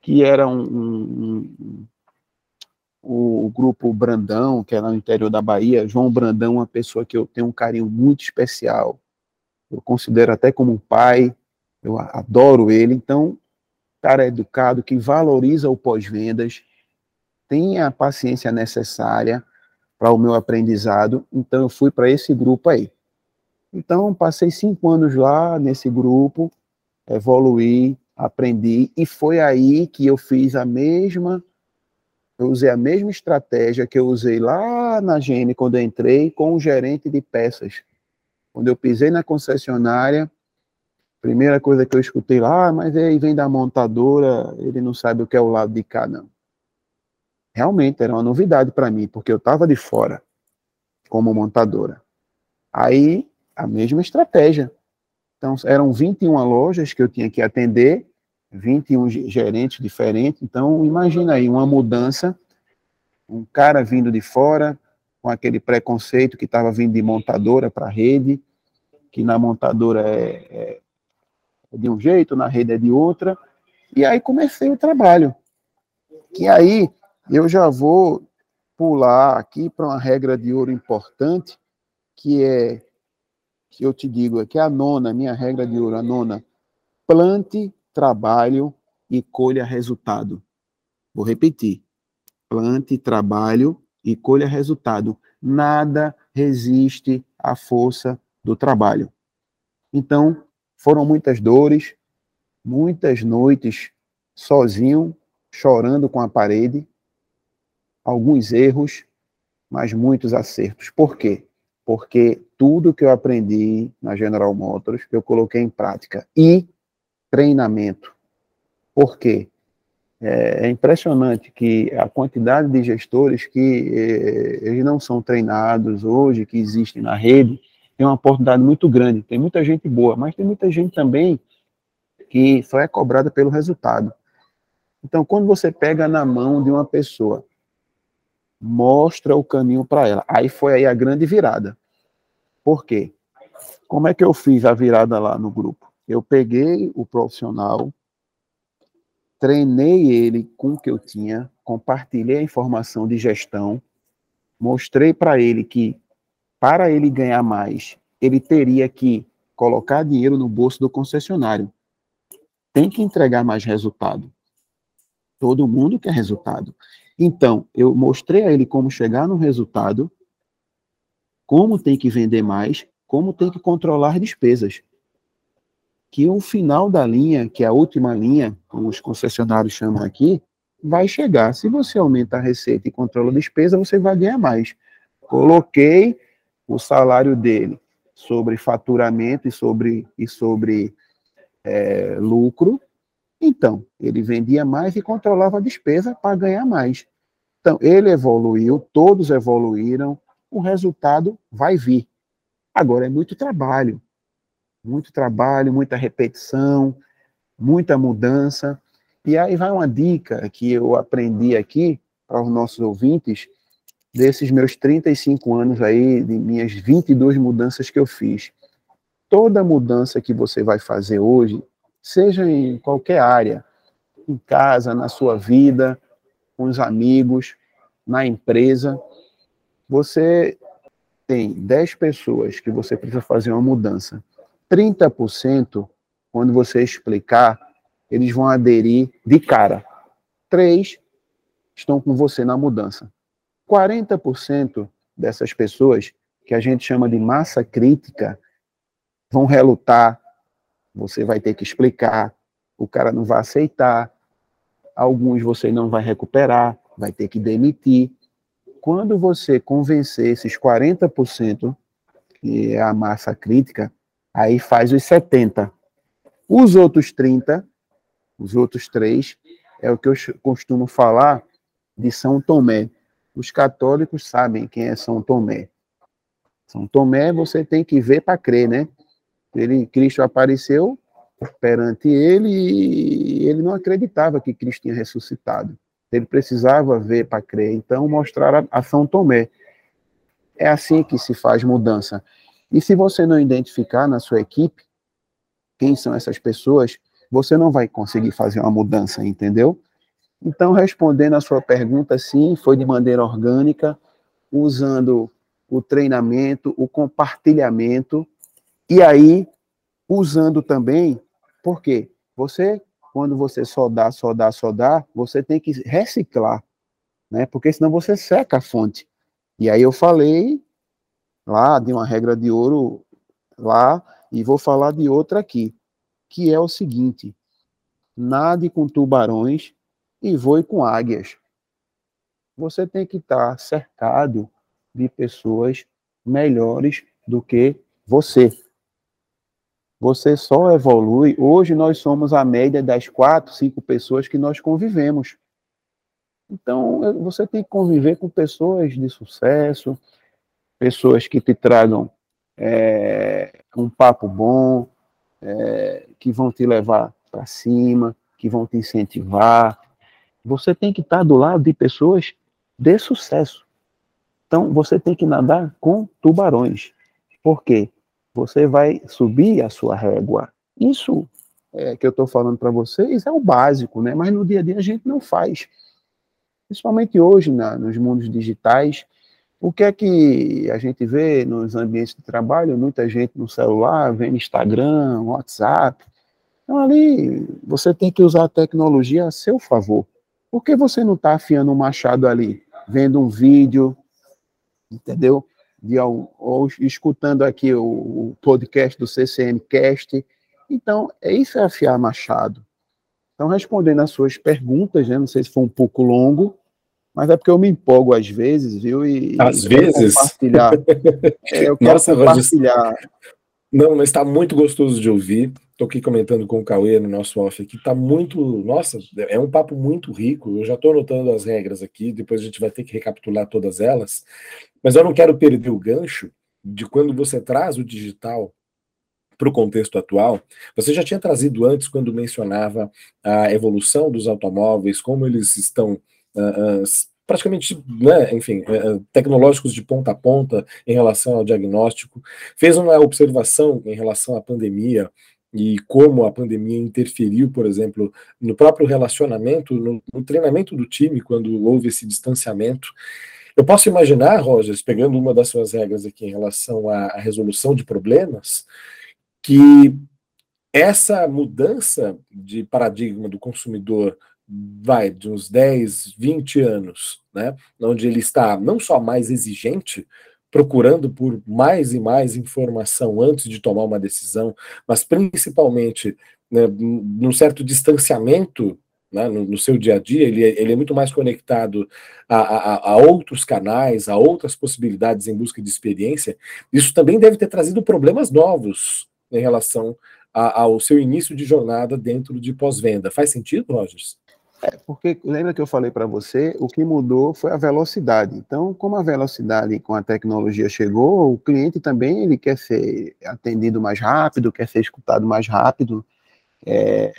que era um, um, o, o, grupo Brandão, que é no interior da Bahia. João Brandão é uma pessoa que eu tenho um carinho muito especial. Eu considero até como um pai, eu adoro ele. Então, cara educado, que valoriza o pós-vendas, tem a paciência necessária para o meu aprendizado. Então, eu fui para esse grupo aí. Então, passei cinco anos lá nesse grupo, evoluí, aprendi, e foi aí que eu fiz a mesma eu usei a mesma estratégia que eu usei lá na GM quando eu entrei com o gerente de peças. Quando eu pisei na concessionária, primeira coisa que eu escutei lá, ah, mas aí vem da montadora, ele não sabe o que é o lado de cá, não. Realmente era uma novidade para mim, porque eu estava de fora como montadora. Aí, a mesma estratégia. Então, eram 21 lojas que eu tinha que atender, 21 gerentes diferentes. Então, imagina aí uma mudança, um cara vindo de fora, com aquele preconceito que estava vindo de montadora para rede, que na montadora é, é, é, de um jeito, na rede é de outra. E aí comecei o trabalho. Que aí eu já vou pular aqui para uma regra de ouro importante, que é, que eu te digo, é que a nona, minha regra de ouro, a nona, plante trabalho e colha resultado. Vou repetir. Plante, trabalho e colha resultado. Nada resiste à força do trabalho. Então, foram muitas dores, muitas noites sozinho, chorando com a parede, alguns erros, mas muitos acertos. Por quê? Porque tudo que eu aprendi na General Motors, eu coloquei em prática. E treinamento. Por quê? É, é impressionante que a quantidade de gestores que é, eles não são treinados hoje, que existem na rede, tem uma oportunidade muito grande. Tem muita gente boa, mas tem muita gente também que só é cobrada pelo resultado. Então, quando você pega na mão de uma pessoa, mostra o caminho para ela. Aí foi aí a grande virada. Por quê? Como é que eu fiz a virada lá no grupo? Eu peguei o profissional, treinei ele com o que eu tinha, compartilhei a informação de gestão, mostrei para ele que para ele ganhar mais, ele teria que colocar dinheiro no bolso do concessionário. Tem que entregar mais resultado. Todo mundo quer resultado. Então, eu mostrei a ele como chegar no resultado, como tem que vender mais, como tem que controlar despesas que o final da linha, que é a última linha, como os concessionários chamam aqui, vai chegar. Se você aumenta a receita e controla a despesa, você vai ganhar mais. Coloquei o salário dele sobre faturamento e sobre, e sobre é, lucro. Então, ele vendia mais e controlava a despesa para ganhar mais. Então, ele evoluiu, todos evoluíram, o resultado vai vir. Agora, é muito trabalho muito trabalho, muita repetição, muita mudança. E aí vai uma dica que eu aprendi aqui para os nossos ouvintes, desses meus 35 anos aí, de minhas 22 mudanças que eu fiz. Toda mudança que você vai fazer hoje, seja em qualquer área, em casa, na sua vida, com os amigos, na empresa, você tem 10 pessoas que você precisa fazer uma mudança. 30% quando você explicar, eles vão aderir de cara. Três estão com você na mudança. 40% dessas pessoas, que a gente chama de massa crítica, vão relutar, você vai ter que explicar, o cara não vai aceitar, alguns você não vai recuperar, vai ter que demitir. Quando você convencer esses 40%, que é a massa crítica, aí faz os 70%. Os outros 30%, os outros três, é o que eu costumo falar de São Tomé. Os católicos sabem quem é São Tomé. São Tomé você tem que ver para crer, né? Ele, Cristo apareceu perante ele e ele não acreditava que Cristo tinha ressuscitado. Ele precisava ver para crer. Então, mostrar a São Tomé. É assim que se faz mudança. E se você não identificar na sua equipe quem são essas pessoas, você não vai conseguir fazer uma mudança, entendeu? Então, respondendo a sua pergunta, sim, foi de maneira orgânica, usando o treinamento, o compartilhamento, e aí usando também, porque você, quando você dá, só dá, você tem que reciclar, né? Porque senão você seca a fonte. E aí eu falei lá de uma regra de ouro lá e vou falar de outra aqui, que é o seguinte: nade com tubarões e voe com águias. Você tem que estar cercado de pessoas melhores do que você. Você só evolui. Hoje nós somos a média das quatro, cinco pessoas que nós convivemos. Então, você tem que conviver com pessoas de sucesso, pessoas que te tragam é, um papo bom, é, que vão te levar para cima, que vão te incentivar. Você tem que estar do lado de pessoas de sucesso. Então, você tem que nadar com tubarões. Por quê? Você vai subir a sua régua. Isso é, que eu estou falando para vocês é o básico, né? Mas no dia a dia a gente não faz. Principalmente hoje, na, nos mundos digitais, o que é que a gente vê nos ambientes de trabalho? Muita gente no celular, vendo Instagram, WhatsApp. Então, ali, você tem que usar a tecnologia a seu favor. Por que você não está afiando um machado ali, vendo um vídeo, entendeu? De, ou, escutando aqui o, o podcast do CCMcast. Então, é isso é afiar machado. Então, respondendo às suas perguntas, né, não sei se foi um pouco longo, mas é porque eu me empolgo às vezes, viu? E, às vezes? Compartilhar. [laughs] é, eu quero Nossa, compartilhar. Não, mas está muito gostoso de ouvir. Estou aqui comentando com o Cauê no nosso off aqui. Está muito. Nossa, é um papo muito rico. Eu já estou anotando as regras aqui, depois a gente vai ter que recapitular todas elas. Mas eu não quero perder o gancho de quando você traz o digital para o contexto atual, você já tinha trazido antes quando mencionava a evolução dos automóveis, como eles estão uh, praticamente, né, enfim, uh, tecnológicos de ponta a ponta em relação ao diagnóstico, fez uma observação em relação à pandemia e como a pandemia interferiu, por exemplo, no próprio relacionamento, no, no treinamento do time, quando houve esse distanciamento. Eu posso imaginar, Rogers, pegando uma das suas regras aqui em relação à, à resolução de problemas, que essa mudança de paradigma do consumidor vai de uns 10, 20 anos, né, onde ele está não só mais exigente, procurando por mais e mais informação antes de tomar uma decisão, mas principalmente né, num certo distanciamento né, no, no, seu dia a dia, ele, é, ele é muito mais conectado a, a, a, outros canais, a outras possibilidades em busca de experiência. Isso também deve ter trazido problemas novos em relação a, ao seu início de jornada dentro de pós-venda. Faz sentido, Rogers? É, porque lembra que eu falei para você, o que mudou foi a velocidade. Então, como a velocidade com a tecnologia chegou, o cliente também ele quer ser atendido mais rápido, quer ser escutado mais rápido. É,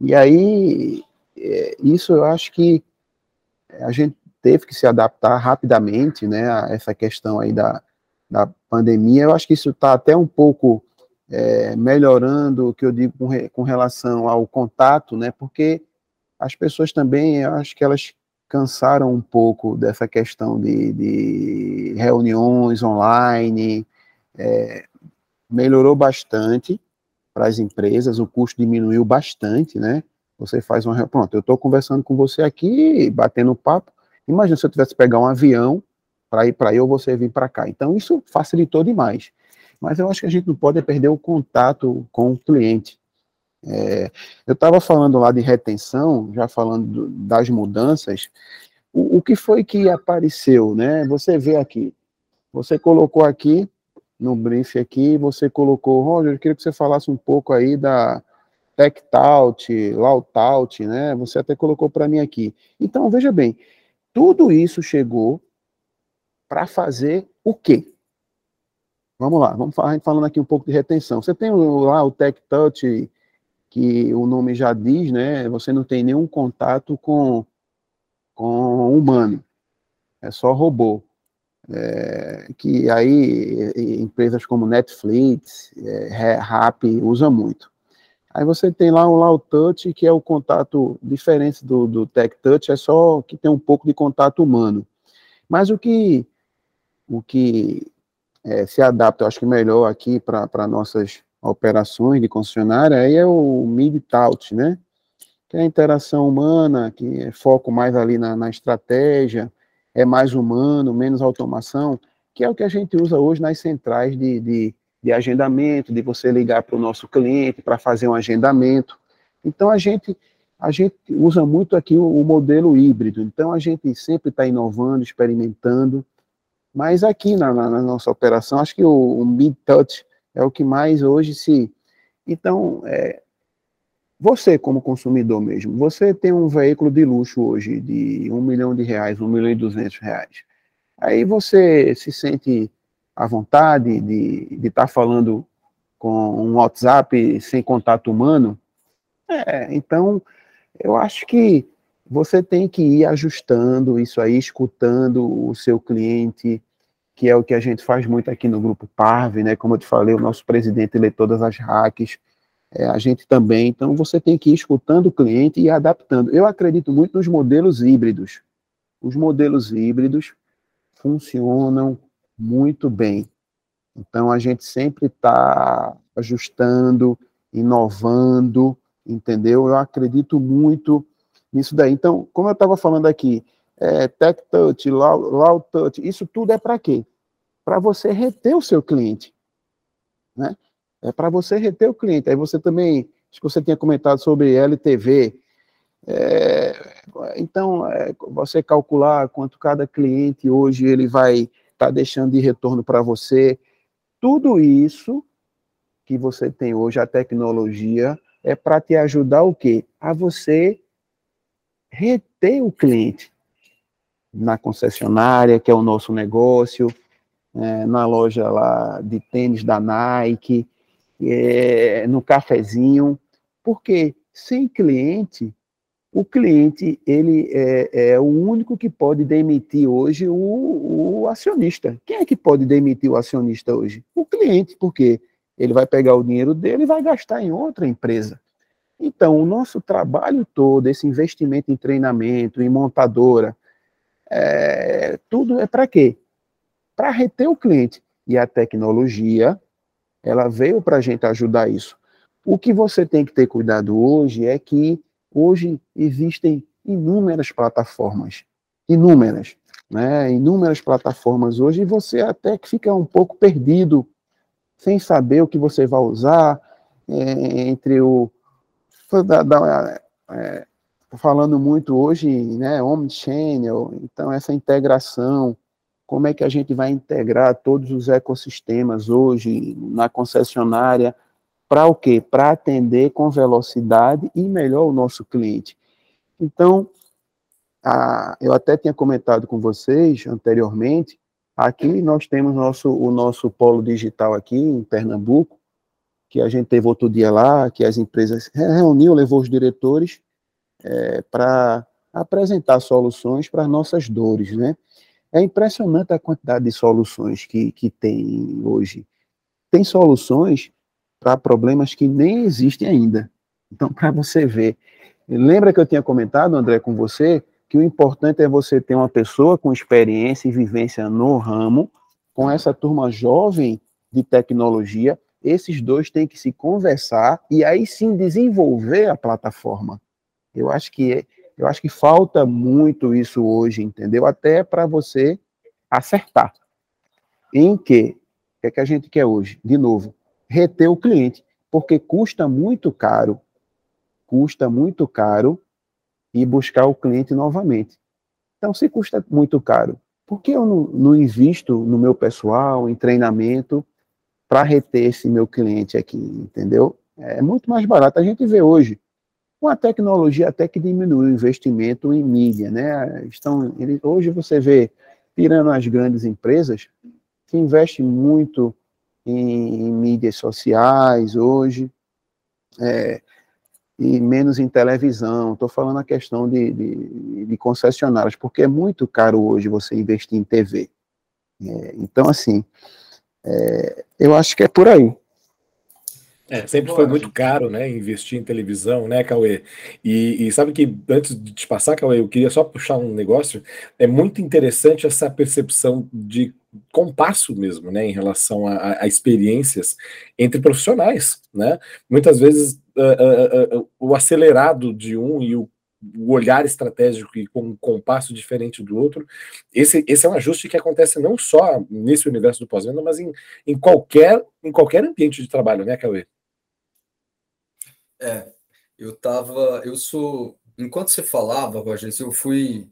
e aí, isso eu acho que a gente teve que se adaptar rapidamente, né, a essa questão aí da, da pandemia. Eu acho que isso está até um pouco é, melhorando o que eu digo com, re, com relação ao contato, né, porque as pessoas também, eu acho que elas cansaram um pouco dessa questão de, de reuniões online, é, melhorou bastante, para as empresas, o custo diminuiu bastante, né? Você faz uma. Pronto, eu estou conversando com você aqui, batendo papo. Imagina se eu tivesse que pegar um avião para ir para aí ou você vir para cá. Então, isso facilitou demais. Mas eu acho que a gente não pode perder o contato com o cliente. É, eu estava falando lá de retenção, já falando do, das mudanças. O, o, que foi que apareceu, né? Você vê aqui. Você colocou aqui no brief aqui, você colocou, Roger, eu queria que você falasse um pouco aí da TechTaut, Lautout, né? Você até colocou para mim aqui. Então, veja bem, tudo isso chegou para fazer o quê? Vamos lá, vamos falar, falando aqui um pouco de retenção. Você tem lá o TechTouch, que o nome já diz, né? Você não tem nenhum contato com, com humano, é só robô. É, que aí empresas como Netflix, é, Rap usa muito. Aí você tem lá o Low Touch, que é o contato diferente do, do Tech Touch, é só que tem um pouco de contato humano. Mas o que, o que é, se adapta, eu acho que melhor aqui para nossas operações de concessionária, aí é o Mid-Touch, né? Que é a interação humana, que é foco mais ali na, na estratégia, é mais humano, menos automação, que é o que a gente usa hoje nas centrais de, de de agendamento, de você ligar para o nosso cliente para fazer um agendamento. Então a gente a gente usa muito aqui o, o modelo híbrido. Então a gente sempre está inovando, experimentando. Mas aqui na, na, na, nossa operação, acho que o, o mid touch é o que mais hoje se. Então, é, você como consumidor mesmo, você tem um veículo de luxo hoje de um milhão de reais, um milhão e duzentos reais. Aí você se sente à vontade de estar tá falando com um WhatsApp sem contato humano, é, então eu acho que você tem que ir ajustando isso aí, escutando o seu cliente, que é o que a gente faz muito aqui no grupo Parve, né? Como eu te falei, o nosso presidente lê todas as hacks, é, a gente também. Então você tem que ir escutando o cliente e adaptando. Eu acredito muito nos modelos híbridos. Os modelos híbridos funcionam muito bem. Então, a gente sempre está ajustando, inovando, entendeu? Eu acredito muito nisso daí. Então, como eu estava falando aqui, é, Tech Touch, Low Touch, isso tudo é para quê? Para você reter o seu cliente. Né? É para você reter o cliente. Aí você também, acho que você tinha comentado sobre LTV. É, então, é, você calcular quanto cada cliente hoje ele vai está deixando de retorno para você. Tudo isso que você tem hoje, a tecnologia, é para te ajudar o quê? A você reter o cliente na concessionária, que é o nosso negócio, é, na loja lá de tênis da Nike, é, no cafezinho, porque sem cliente o cliente ele é, é, o único que pode demitir hoje o, o, acionista. Quem é que pode demitir o acionista hoje? O cliente, porque ele vai pegar o dinheiro dele e vai gastar em outra empresa. Então, o nosso trabalho todo, esse investimento em treinamento, em montadora, é, tudo é para quê? Para reter o cliente. E a tecnologia, ela veio para a gente ajudar isso. O que você tem que ter cuidado hoje é que Hoje existem inúmeras plataformas, inúmeras, né? Inúmeras plataformas hoje e você até que fica um pouco perdido, sem saber o que você vai usar é, entre o da, da, é, falando muito hoje, né? Omnichannel, então essa integração, como é que a gente vai integrar todos os ecossistemas hoje na concessionária para o quê? Para atender com velocidade e melhor o nosso cliente. Então, a, eu até tinha comentado com vocês anteriormente, aqui nós temos nosso, o nosso polo digital aqui em Pernambuco, que a gente teve outro dia lá, que as empresas reuniu, levou os diretores é, para apresentar soluções para as nossas dores, né? É impressionante a quantidade de soluções que, que tem hoje. Tem soluções para problemas que nem existem ainda. Então, para você ver. Lembra que eu tinha comentado, André, com você, que o importante é você ter uma pessoa com experiência e vivência no ramo, com essa turma jovem de tecnologia, esses dois têm que se conversar e aí sim desenvolver a plataforma. Eu acho que eu acho que falta muito isso hoje, entendeu? Até para você acertar. Em que? O que, é que a gente quer hoje? De novo, reter o cliente, porque custa muito caro, custa muito caro e buscar o cliente novamente. Então, se custa muito caro, por que eu não, não invisto no meu pessoal, em treinamento, para reter esse meu cliente aqui, entendeu? É muito mais barato. A gente vê hoje uma tecnologia até que diminui o investimento em mídia, né? Estão, ele, hoje você vê, tirando as grandes empresas, que investem muito em, em mídias sociais hoje, é, e menos em televisão. Estou falando a questão de, de, de, concessionárias, porque é muito caro hoje você investir em TV. É, então, assim, é, eu acho que é por aí. É, sempre foi muito caro, né, investir em televisão, né, Cauê? E, e, sabe que, antes de te passar, Cauê, eu queria só puxar um negócio, é muito interessante essa percepção de compasso mesmo, né, em relação a, a experiências entre profissionais, né? Muitas vezes uh, uh, uh, o acelerado de um e o o olhar estratégico e com um compasso diferente do outro. Esse, esse é um ajuste que acontece não só nesse universo do pós-venda, mas em, em, qualquer, em qualquer ambiente de trabalho, né, Cauê? É, eu tava, eu sou, enquanto você falava, Roger, eu fui,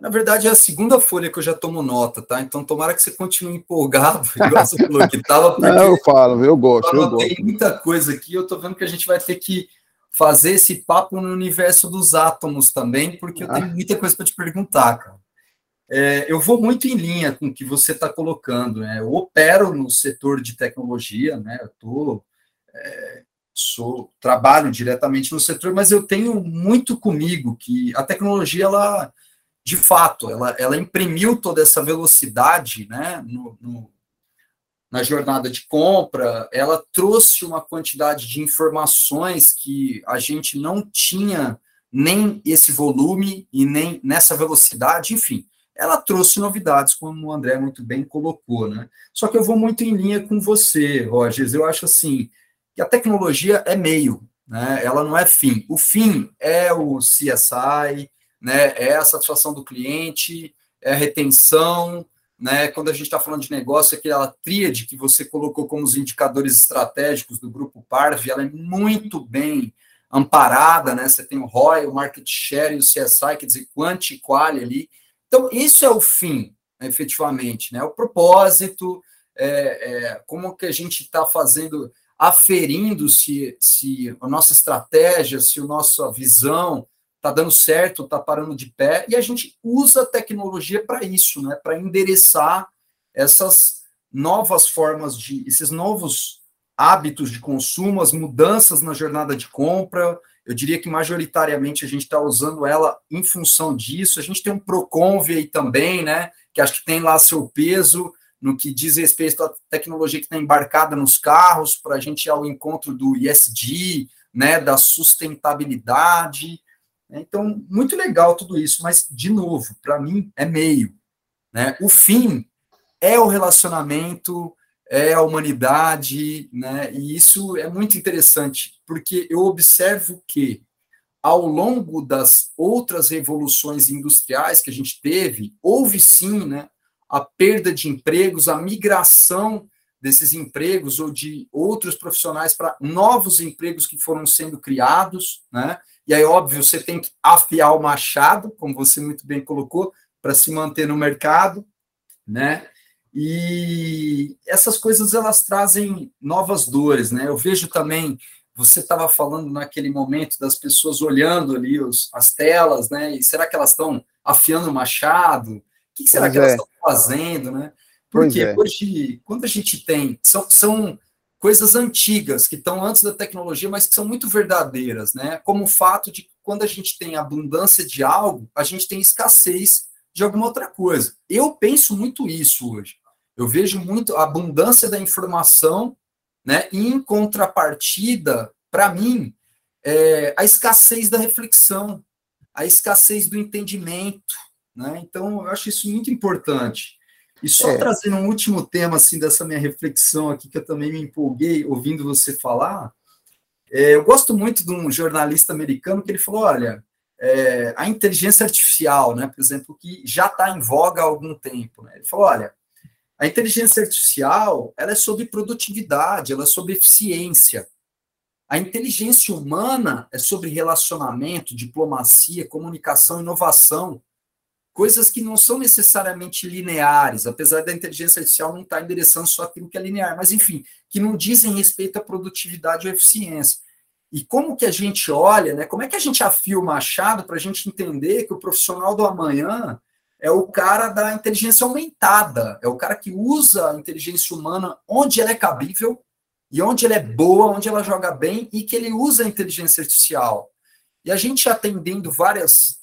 na verdade é a segunda folha que eu já tomo nota, tá? Então tomara que você continue empolgado, [laughs] igual você falou que tava. [laughs] Não, eu falo, eu gosto, eu, eu gosto. Tem muita coisa aqui, eu tô vendo que a gente vai ter que fazer esse papo no universo dos átomos também, porque eu tenho ah. muita coisa para te perguntar, cara. É, eu vou muito em linha com o que você está colocando. Né? Eu opero no setor de tecnologia, né? Eu tô, é, sou trabalho diretamente no setor, mas eu tenho muito comigo que a tecnologia, ela, de fato, ela, ela imprimiu toda essa velocidade, né? No, no, na jornada de compra, ela trouxe uma quantidade de informações que a gente não tinha nem esse volume e nem nessa velocidade, enfim, ela trouxe novidades, como o André muito bem colocou, né? Só que eu vou muito em linha com você, Rogers. Eu acho assim que a tecnologia é meio, né? Ela não é fim. O fim é o CSI, né? É a satisfação do cliente, é a retenção, né? Quando a gente está falando de negócio, aquela tríade que você colocou como os indicadores estratégicos do grupo Parv, ela é muito bem amparada, né? Você tem o ROI, o market share e o CSI, quer dizer, quant e qual ali. Então, isso é o fim, né, efetivamente, né? O propósito, é, é, como que a gente está fazendo, aferindo se, se a nossa estratégia, se a nossa visão está dando certo, está parando de pé, e a gente usa a tecnologia para isso, né? Para endereçar essas novas formas de, esses novos hábitos de consumo, as mudanças na jornada de compra. Eu diria que majoritariamente a gente está usando ela em função disso. A gente tem um Proconv aí também, né? Que acho que tem lá seu peso no que diz respeito à tecnologia que está embarcada nos carros, para a gente ir ao encontro do ISD, né? Da sustentabilidade. Então, muito legal tudo isso, mas, de novo, para mim é meio. Né? O fim é o relacionamento, é a humanidade, né? e isso é muito interessante, porque eu observo que, ao longo das outras revoluções industriais que a gente teve, houve sim né, a perda de empregos, a migração desses empregos ou de outros profissionais para novos empregos que foram sendo criados, né? E aí, óbvio, você tem que afiar o machado, como você muito bem colocou, para se manter no mercado, né? E essas coisas elas trazem novas dores, né? Eu vejo também, você estava falando naquele momento das pessoas olhando ali os, as telas, né? E será que elas estão afiando o machado? O que, será pois que é. elas estão fazendo, né? Porque é. hoje, quando a gente tem. São, são coisas antigas que estão antes da tecnologia, mas que são muito verdadeiras, né? Como o fato de que quando a gente tem abundância de algo, a gente tem escassez de alguma outra coisa. Eu penso muito isso hoje. Eu vejo muito a abundância da informação, né? E em contrapartida, para mim, é a escassez da reflexão, a escassez do entendimento, né? Então, eu acho isso muito importante. E só é. trazendo um último tema assim dessa minha reflexão aqui que eu também me empolguei ouvindo você falar, é, eu gosto muito de um jornalista americano que ele falou, olha, é, a inteligência artificial, né, por exemplo, que já está em voga há algum tempo, né, ele falou, olha, a inteligência artificial ela é sobre produtividade, ela é sobre eficiência. A inteligência humana é sobre relacionamento, diplomacia, comunicação, inovação coisas que não são necessariamente lineares, apesar da inteligência artificial não estar tá endereçando só aquilo que é linear, mas enfim, que não dizem respeito à produtividade ou eficiência. E como que a gente olha, né? Como é que a gente afia o machado para a gente entender que o profissional do amanhã é o cara da inteligência aumentada, é o cara que usa a inteligência humana onde ela é cabível e onde ela é boa, onde ela joga bem e que ele usa a inteligência artificial. E a gente atendendo várias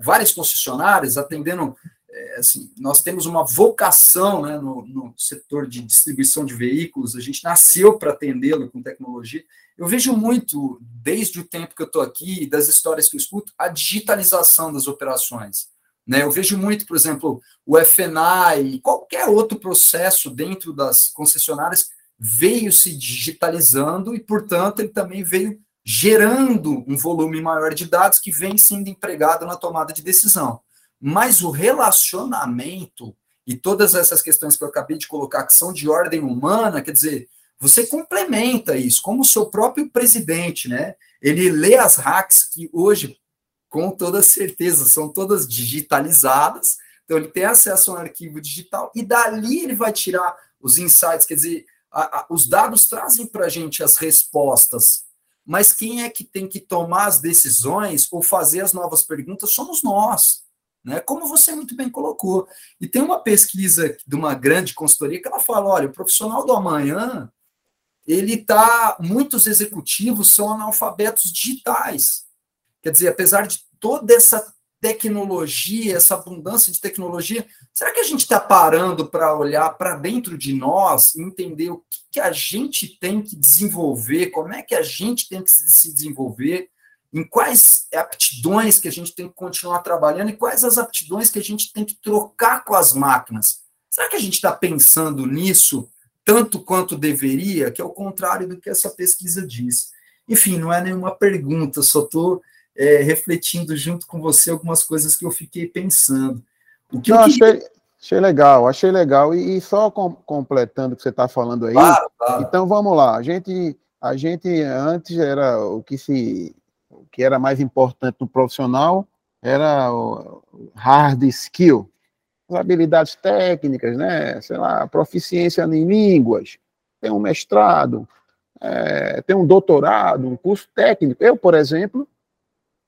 várias concessionárias atendendo. É, assim, nós temos uma vocação né, no, no setor de distribuição de veículos, a gente nasceu para atendê-lo com tecnologia. Eu vejo muito, desde o tempo que eu estou aqui, das histórias que eu escuto, a digitalização das operações. Né? Eu vejo muito, por exemplo, o FNAI, qualquer outro processo dentro das concessionárias veio se digitalizando e, portanto, ele também veio gerando um volume maior de dados que vem sendo empregado na tomada de decisão. Mas o relacionamento e todas essas questões que eu acabei de colocar, que são de ordem humana, quer dizer, você complementa isso, como o seu próprio presidente, né? Ele lê as hacks que hoje, com toda certeza, são todas digitalizadas, então ele tem acesso a um arquivo digital e dali ele vai tirar os insights, quer dizer, a, a, os dados trazem para a gente as respostas mas quem é que tem que tomar as decisões ou fazer as novas perguntas somos nós, né? Como você muito bem colocou. E tem uma pesquisa de uma grande consultoria que ela fala, olha, o profissional do amanhã, ele tá, muitos executivos são analfabetos digitais. Quer dizer, apesar de toda essa tecnologia, essa abundância de tecnologia, será que a gente está parando para olhar para dentro de nós entender o que, que, a gente tem que desenvolver, como é que a gente tem que se desenvolver, em quais aptidões que a gente tem que continuar trabalhando e quais as aptidões que a gente tem que trocar com as máquinas? Será que a gente está pensando nisso tanto quanto deveria, que é o contrário do que essa pesquisa diz? Enfim, não é nenhuma pergunta, só estou é, refletindo junto com você algumas coisas que eu fiquei pensando. O que Não, eu queria... achei, achei legal, achei legal. E, e só com, completando o que você está falando aí, claro, claro. então vamos lá. A gente, a gente antes era o que se o que era mais importante no profissional era o hard skill, as habilidades técnicas, né? Sei lá, proficiência em línguas, tem um mestrado, é, tem um doutorado, um curso técnico. Eu, por exemplo,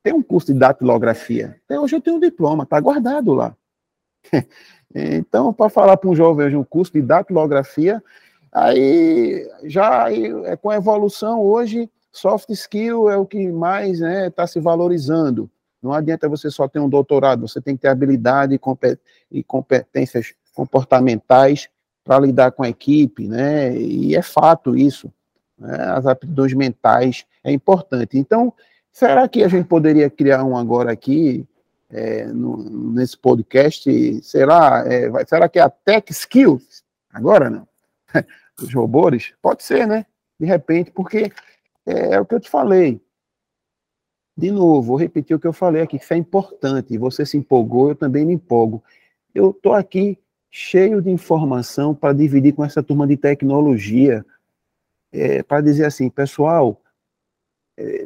tem um curso de datilografia. Até hoje eu tenho um diploma, está guardado lá. [laughs] então, para falar para um jovem hoje um curso de datilografia, aí já é com a evolução hoje, soft skill é o que mais está né, tá se valorizando. Não adianta você só ter um doutorado, você tem que ter habilidade e competências comportamentais para lidar com a equipe, né? E é fato isso. Né? As aptidões mentais é importante. Então, Será que a gente poderia criar um agora aqui, é, no, nesse podcast? Será, é, vai, será que é a Tech Skills? Agora não. [laughs] Os robôs? Pode ser, né? De repente, porque é, é o que eu te falei. De novo, vou repetir o que eu falei aqui, que isso é importante. Você se empolgou, eu também me empolgo. Eu estou aqui cheio de informação para dividir com essa turma de tecnologia, é, para dizer assim, pessoal,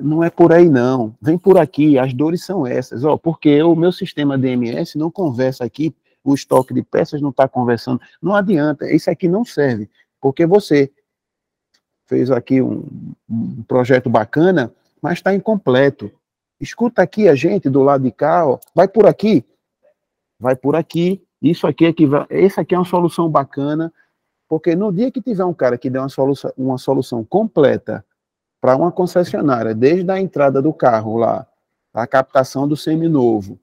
não é por aí não, vem por aqui, as dores são essas, ó, porque o meu sistema DMS não conversa aqui, o estoque de peças não está conversando, não adianta, isso aqui não serve, porque você fez aqui um, um projeto bacana, mas está incompleto. Escuta aqui a gente do lado de cá, ó, vai por aqui, vai por aqui, isso aqui é que vai, aqui é uma solução bacana, porque no dia que tiver um cara que der uma solução, uma solução completa para uma concessionária, desde a entrada do carro lá, a captação do seminovo,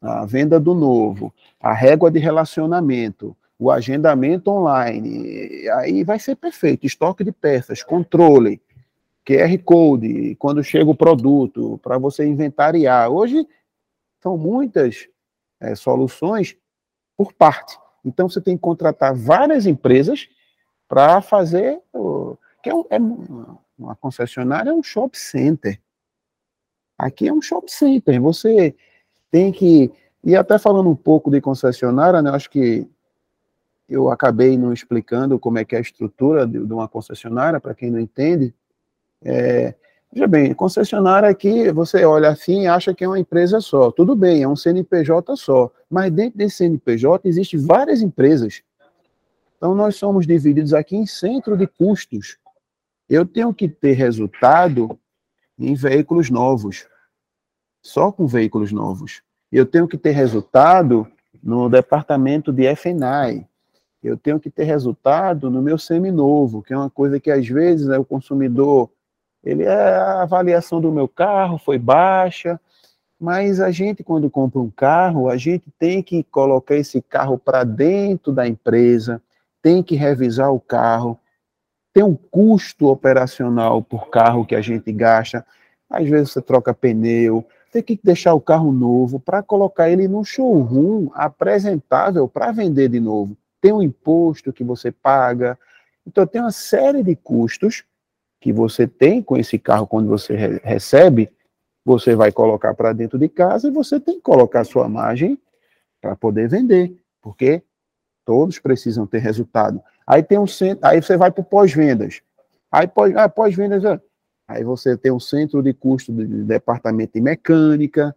a venda do novo, a régua de relacionamento, o agendamento online, aí vai ser perfeito. Estoque de peças, controle, QR Code, quando chega o produto, para você inventariar. Hoje são muitas é, soluções por parte. Então você tem que contratar várias empresas para fazer o, que é, é uma concessionária é um shopping center. Aqui é um shopping center. Você tem que e até falando um pouco de concessionária, né, acho que eu acabei não explicando como é que é a estrutura de, de uma concessionária, para quem não entende. É, veja bem, concessionária aqui, você olha assim e acha que é uma empresa só. Tudo bem, é um CNPJ só. Mas dentro desse CNPJ existem várias empresas. Então, nós somos divididos aqui em centro de custos. Eu tenho que ter resultado em veículos novos. Só com veículos novos. Eu tenho que ter resultado no departamento de FNAI, eu tenho que ter resultado no meu seminovo, que é uma coisa que às vezes né, o consumidor, ele é, a avaliação do meu carro foi baixa, mas a gente quando compra um carro, a gente tem que colocar esse carro para dentro da empresa, tem que revisar o carro, tem um custo operacional por carro que a gente gasta, às vezes você troca pneu, tem que deixar o carro novo para colocar ele no showroom apresentável para vender de novo tem um imposto que você paga. Então, tem uma série de custos que você tem com esse carro quando você re recebe, você vai colocar para dentro de casa e você tem que colocar sua margem para poder vender, porque todos precisam ter resultado. Aí tem um centro, aí você vai para pós-vendas. Aí pós, ah, pós-vendas, ah, aí você tem um centro de custo de departamento de mecânica,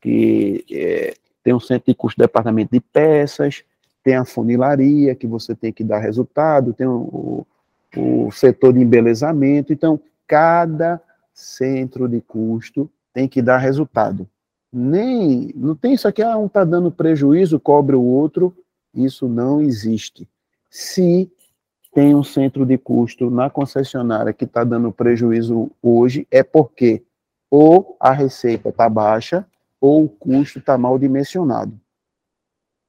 que é, tem um centro de custo de departamento de peças, tem a funilaria, que você tem que dar resultado, tem o, o setor de embelezamento. Então, cada centro de custo tem que dar resultado. Nem, não tem isso aqui, ah, um está dando prejuízo, cobre o outro, isso não existe. Se tem um centro de custo na concessionária que está dando prejuízo hoje, é porque ou a receita está baixa ou o custo está mal dimensionado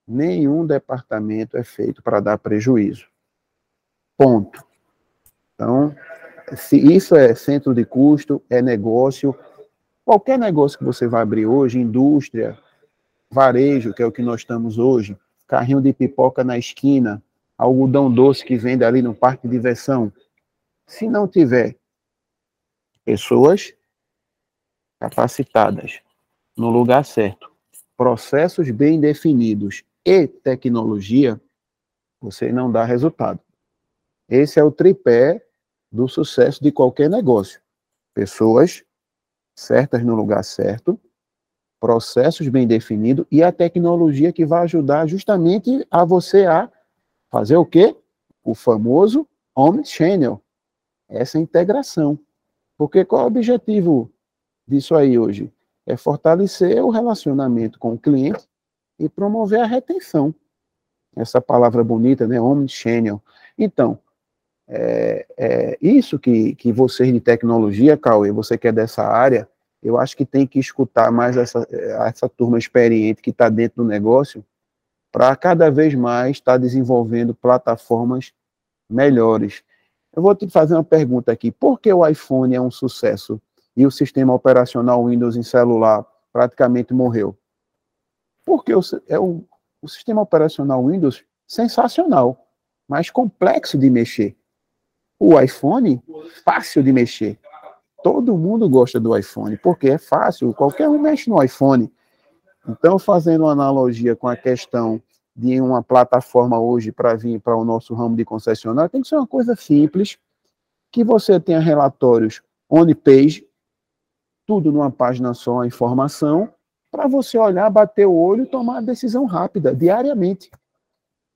nenhum departamento é feito para dar prejuízo. Ponto. Então, se isso é centro de custo, é negócio, qualquer negócio que você vai abrir hoje, indústria, varejo, que é o que nós estamos hoje, carrinho de pipoca na esquina, algodão doce que vende ali no parque de diversão. Se não tiver pessoas capacitadas no lugar certo, processos bem definidos e tecnologia, você não dá resultado. Esse é o tripé do sucesso de qualquer negócio. Pessoas certas no lugar certo, processos bem definidos e a tecnologia que vai ajudar justamente a você a fazer o quê? O famoso Omnichannel. Essa integração. Porque qual é o objetivo disso aí hoje? É fortalecer o relacionamento com o cliente e promover a retenção. Essa palavra bonita, né? Omnichannel. Então, é, é, isso que, que vocês de tecnologia, Cauê, você que é dessa área, eu acho que tem que escutar mais essa, essa turma experiente que está dentro do negócio para cada vez mais estar tá desenvolvendo plataformas melhores. Eu vou te fazer uma pergunta aqui. Por que o iPhone é um sucesso e o sistema operacional Windows em celular praticamente morreu? Porque o, é o, sistema operacional Windows sensacional, mas complexo de mexer. O iPhone, fácil de mexer. Todo mundo gosta do iPhone, porque é fácil, qualquer um mexe no iPhone. Então, fazendo uma analogia com a questão de uma plataforma hoje para vir para o nosso ramo de concessionário, tem que ser uma coisa simples, que você tenha relatórios on-page, tudo numa página só, a informação, para você olhar, bater o olho e tomar a decisão rápida, diariamente.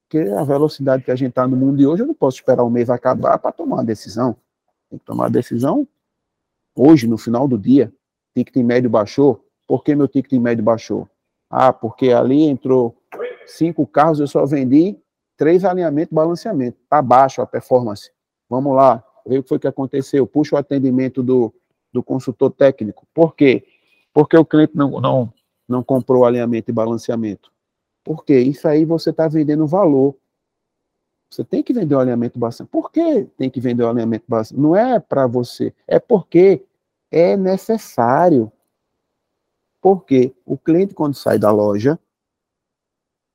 Porque a velocidade que a gente está no mundo de hoje, eu não posso esperar o mês acabar para tomar uma decisão. Tem que tomar a decisão hoje, no final do dia. Ticket médio baixou. Por que meu ticket médio baixou? Ah, porque ali entrou cinco carros, eu só vendi três alinhamentos, balanceamento. Está baixo a performance. Vamos lá, ver o que foi que aconteceu. Puxa o atendimento do, do consultor técnico. Por quê? Porque o cliente não, não, não comprou alinhamento e balanceamento? Porque isso aí você está vendendo valor. Você tem que vender o alinhamento bastante. Por que tem que vender o alinhamento bastante? Não é para você, é porque é necessário. Porque o cliente, quando sai da loja,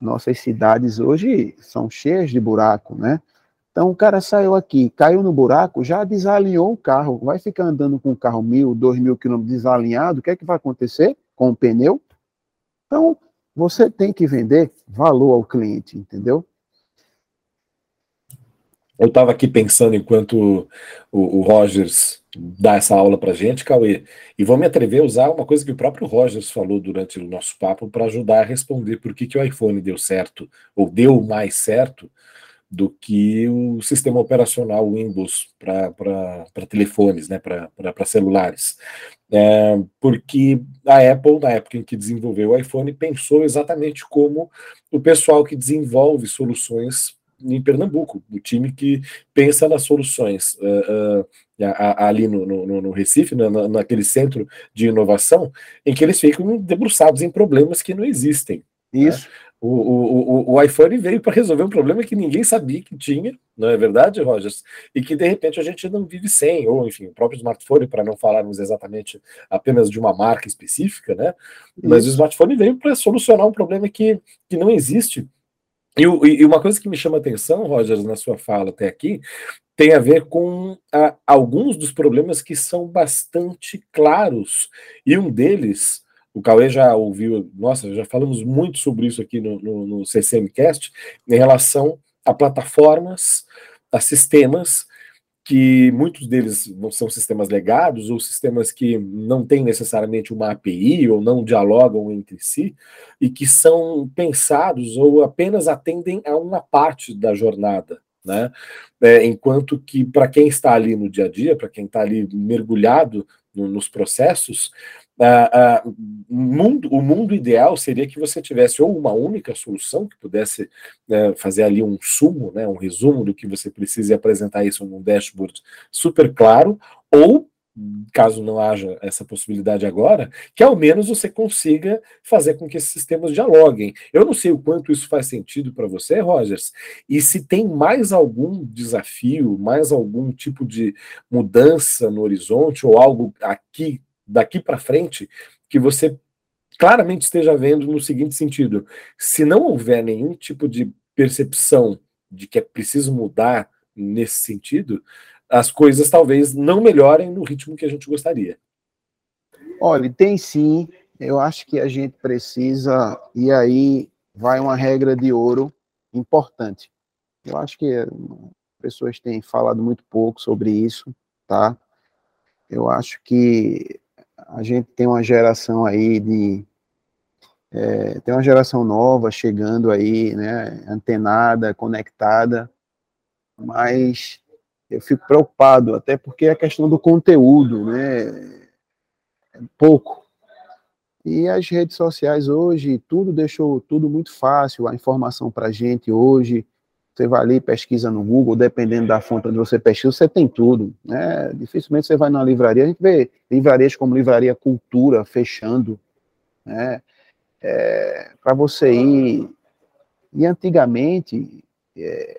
Nossas cidades hoje são cheias de buraco, né? Então, o cara saiu aqui, caiu no buraco, já desalinhou o carro. Vai ficar andando com o carro mil, dois mil quilômetros desalinhado, o que é que vai acontecer com o pneu? Então, você tem que vender valor ao cliente, entendeu? Eu estava aqui pensando enquanto o, o Rogers dá essa aula para gente, Cauê, e vou me atrever a usar uma coisa que o próprio Rogers falou durante o nosso papo para ajudar a responder por que, que o iPhone deu certo, ou deu mais certo, do que o sistema operacional Windows para telefones, né, para celulares. É, porque a Apple, na época em que desenvolveu o iPhone, pensou exatamente como o pessoal que desenvolve soluções em Pernambuco, o time que pensa nas soluções uh, uh, ali no, no, no Recife, na, naquele centro de inovação, em que eles ficam debruçados em problemas que não existem. Né? Isso. Né? O, o, o, iPhone veio para resolver um problema que ninguém sabia que tinha, não é verdade, Rogers? E que de repente a gente não vive sem, ou enfim, o próprio smartphone, para não falarmos exatamente apenas de uma marca específica, né? Mas Isso. o smartphone veio para solucionar um problema que, que não existe e, e, uma coisa que me chama atenção, Rogers, na sua fala até aqui, tem a ver com a, alguns dos problemas que são bastante claros. E um deles, o Cauê já ouviu, nossa, já falamos muito sobre isso aqui no, no, no CCMcast, em relação a plataformas, a sistemas que muitos deles são sistemas legados ou sistemas que não têm necessariamente uma API ou não dialogam entre si e que são pensados ou apenas atendem a uma parte da jornada. Né? É, enquanto que para quem está ali no dia a dia, para quem está ali mergulhado no, nos processos, mundo, o mundo ideal seria que você tivesse ou uma única solução que pudesse uh, fazer ali um sumo, né, um resumo do que você precisa e apresentar isso num dashboard super claro, ou caso não haja essa possibilidade agora, que ao menos você consiga fazer com que esses sistemas dialoguem. Eu não sei o quanto isso faz sentido para você, Rogers, e se tem mais algum desafio, mais algum tipo de mudança no horizonte ou algo aqui daqui para frente que você claramente esteja vendo no seguinte sentido: se não houver nenhum tipo de percepção de que é preciso mudar nesse sentido, as coisas talvez não melhorem no ritmo que a gente gostaria. Olha, tem sim. Eu acho que a gente precisa, e aí vai uma regra de ouro importante. Eu acho que pessoas têm falado muito pouco sobre isso, tá? Eu acho que a gente tem uma geração aí de. É, tem uma geração nova chegando aí, né, antenada, conectada, mas eu fico preocupado, até porque é a questão do conteúdo, né, é pouco. E as redes sociais hoje, tudo deixou tudo muito fácil, a informação para gente hoje, você vai ali, pesquisa no Google, dependendo da fonte onde você pesquisa, você tem tudo. Né? Dificilmente você vai numa livraria, a gente vê livrarias como Livraria Cultura fechando. Né? É, Para você ir. E antigamente, é,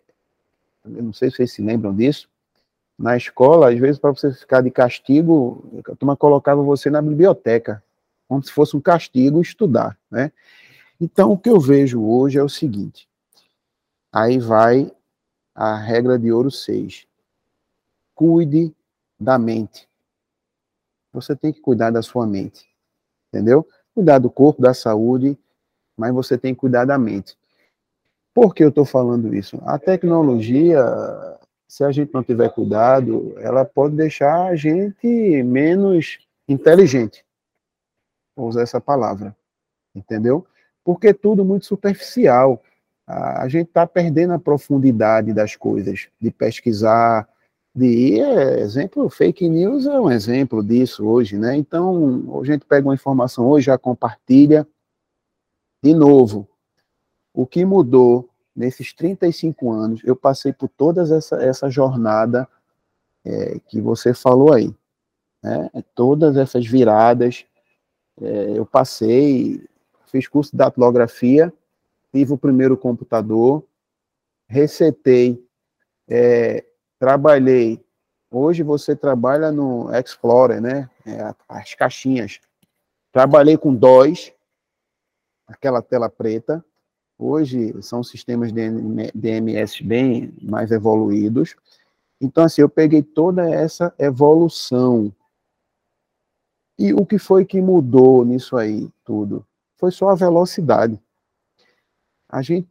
eu não sei se vocês se lembram disso, na escola, às vezes, para você ficar de castigo, a turma colocava você na biblioteca, como se fosse um castigo estudar. Né? Então, o que eu vejo hoje é o seguinte Aí vai a regra de ouro 6. Cuide da mente. Você tem que cuidar da sua mente. Entendeu? Cuidar do corpo, da saúde, mas você tem que cuidar da mente. Por que eu estou falando isso? A tecnologia, se a gente não tiver cuidado, ela pode deixar a gente menos inteligente. Vou usar essa palavra. Entendeu? Porque é tudo muito superficial a gente está perdendo a profundidade das coisas, de pesquisar, de é, exemplo, fake news é um exemplo disso hoje, né? Então, a gente pega uma informação hoje, já compartilha. De novo, o que mudou nesses 35 anos, eu passei por toda essa, essa jornada é, que você falou aí, né? Todas essas viradas, é, eu passei, fiz curso de datilografia, tive o primeiro computador, resetei, é, trabalhei. Hoje você trabalha no Explorer, né? É, as caixinhas. Trabalhei com DOS, aquela tela preta. Hoje são sistemas DMS bem mais evoluídos. Então, assim, eu peguei toda essa evolução. E o que foi que mudou nisso aí tudo? Foi só a velocidade. A gente,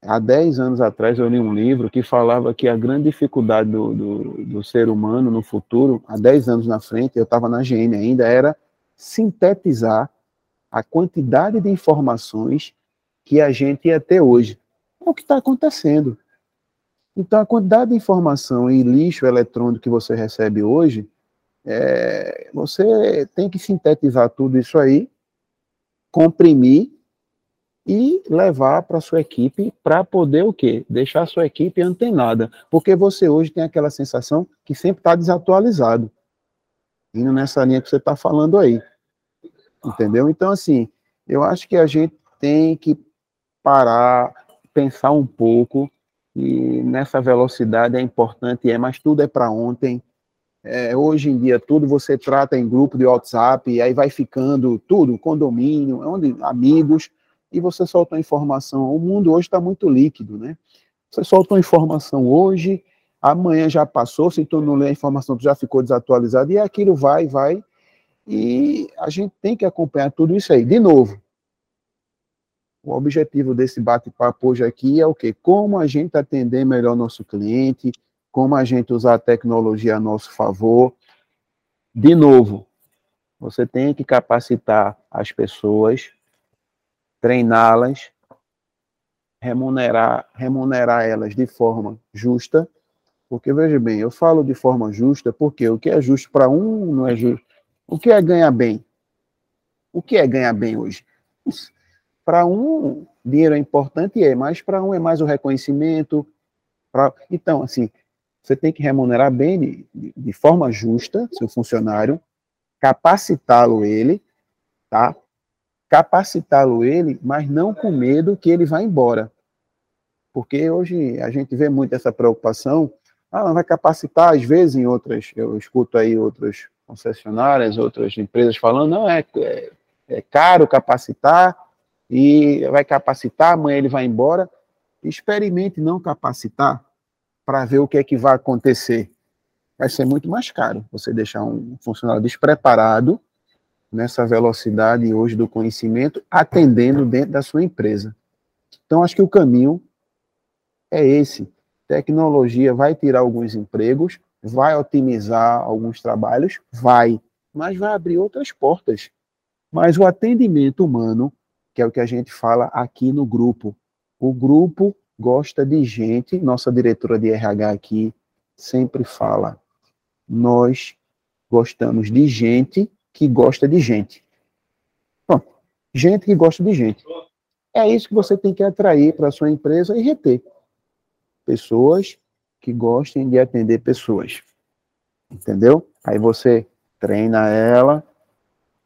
há 10 anos atrás, eu li um livro que falava que a grande dificuldade do, do, do ser humano no futuro, há 10 anos na frente, eu estava na GM ainda, era sintetizar a quantidade de informações que a gente ia ter hoje. É o que está acontecendo. Então, a quantidade de informação e lixo eletrônico que você recebe hoje, é, você tem que sintetizar tudo isso aí, comprimir e levar para sua equipe para poder o quê? Deixar a sua equipe antenada. Porque você hoje tem aquela sensação que sempre está desatualizado. Indo nessa linha que você está falando aí. Entendeu? Então, assim, eu acho que a gente tem que parar, pensar um pouco, e nessa velocidade é importante, é, mas tudo é para ontem. É, hoje em dia, tudo você trata em grupo de WhatsApp, e aí vai ficando tudo, condomínio, onde, amigos, e você solta informação. O mundo hoje está muito líquido, né? Você solta uma informação hoje, amanhã já passou, se tu não lê a informação, tu já ficou desatualizado, e aquilo vai, vai, e a gente tem que acompanhar tudo isso aí. De novo, o objetivo desse bate-papo hoje aqui é o quê? Como a gente atender melhor nosso cliente, como a gente usar a tecnologia a nosso favor. De novo, você tem que capacitar as pessoas, treiná-las, remunerar, remunerar elas de forma justa, porque veja bem, eu falo de forma justa porque o que é justo para um não é justo. O que é ganhar bem? O que é ganhar bem hoje? Para um, dinheiro é importante, é, mas para um é mais o reconhecimento. Pra... Então, assim, você tem que remunerar bem, de, de forma justa, seu funcionário, capacitá-lo ele, tá? Capacitá-lo ele, mas não com medo que ele vá embora. Porque hoje a gente vê muito essa preocupação. Ah, vai capacitar, às vezes, em outras, eu escuto aí outras concessionárias, outras empresas falando, não, é, é, é caro capacitar, e vai capacitar, amanhã ele vai embora. Experimente não capacitar para ver o que é que vai acontecer. Vai ser muito mais caro você deixar um funcionário despreparado nessa velocidade hoje do conhecimento, atendendo dentro da sua empresa. Então, acho que o caminho é esse. Tecnologia vai tirar alguns empregos, vai otimizar alguns trabalhos, vai, mas vai abrir outras portas. Mas o atendimento humano que é o que a gente fala aqui no grupo. O grupo gosta de gente, nossa diretora de RH aqui sempre fala, nós gostamos de gente que gosta de gente. Gente que gosta de gente. É isso que você tem que atrair para a sua empresa e reter. Pessoas que gostem de atender pessoas. Entendeu? Aí você treina ela,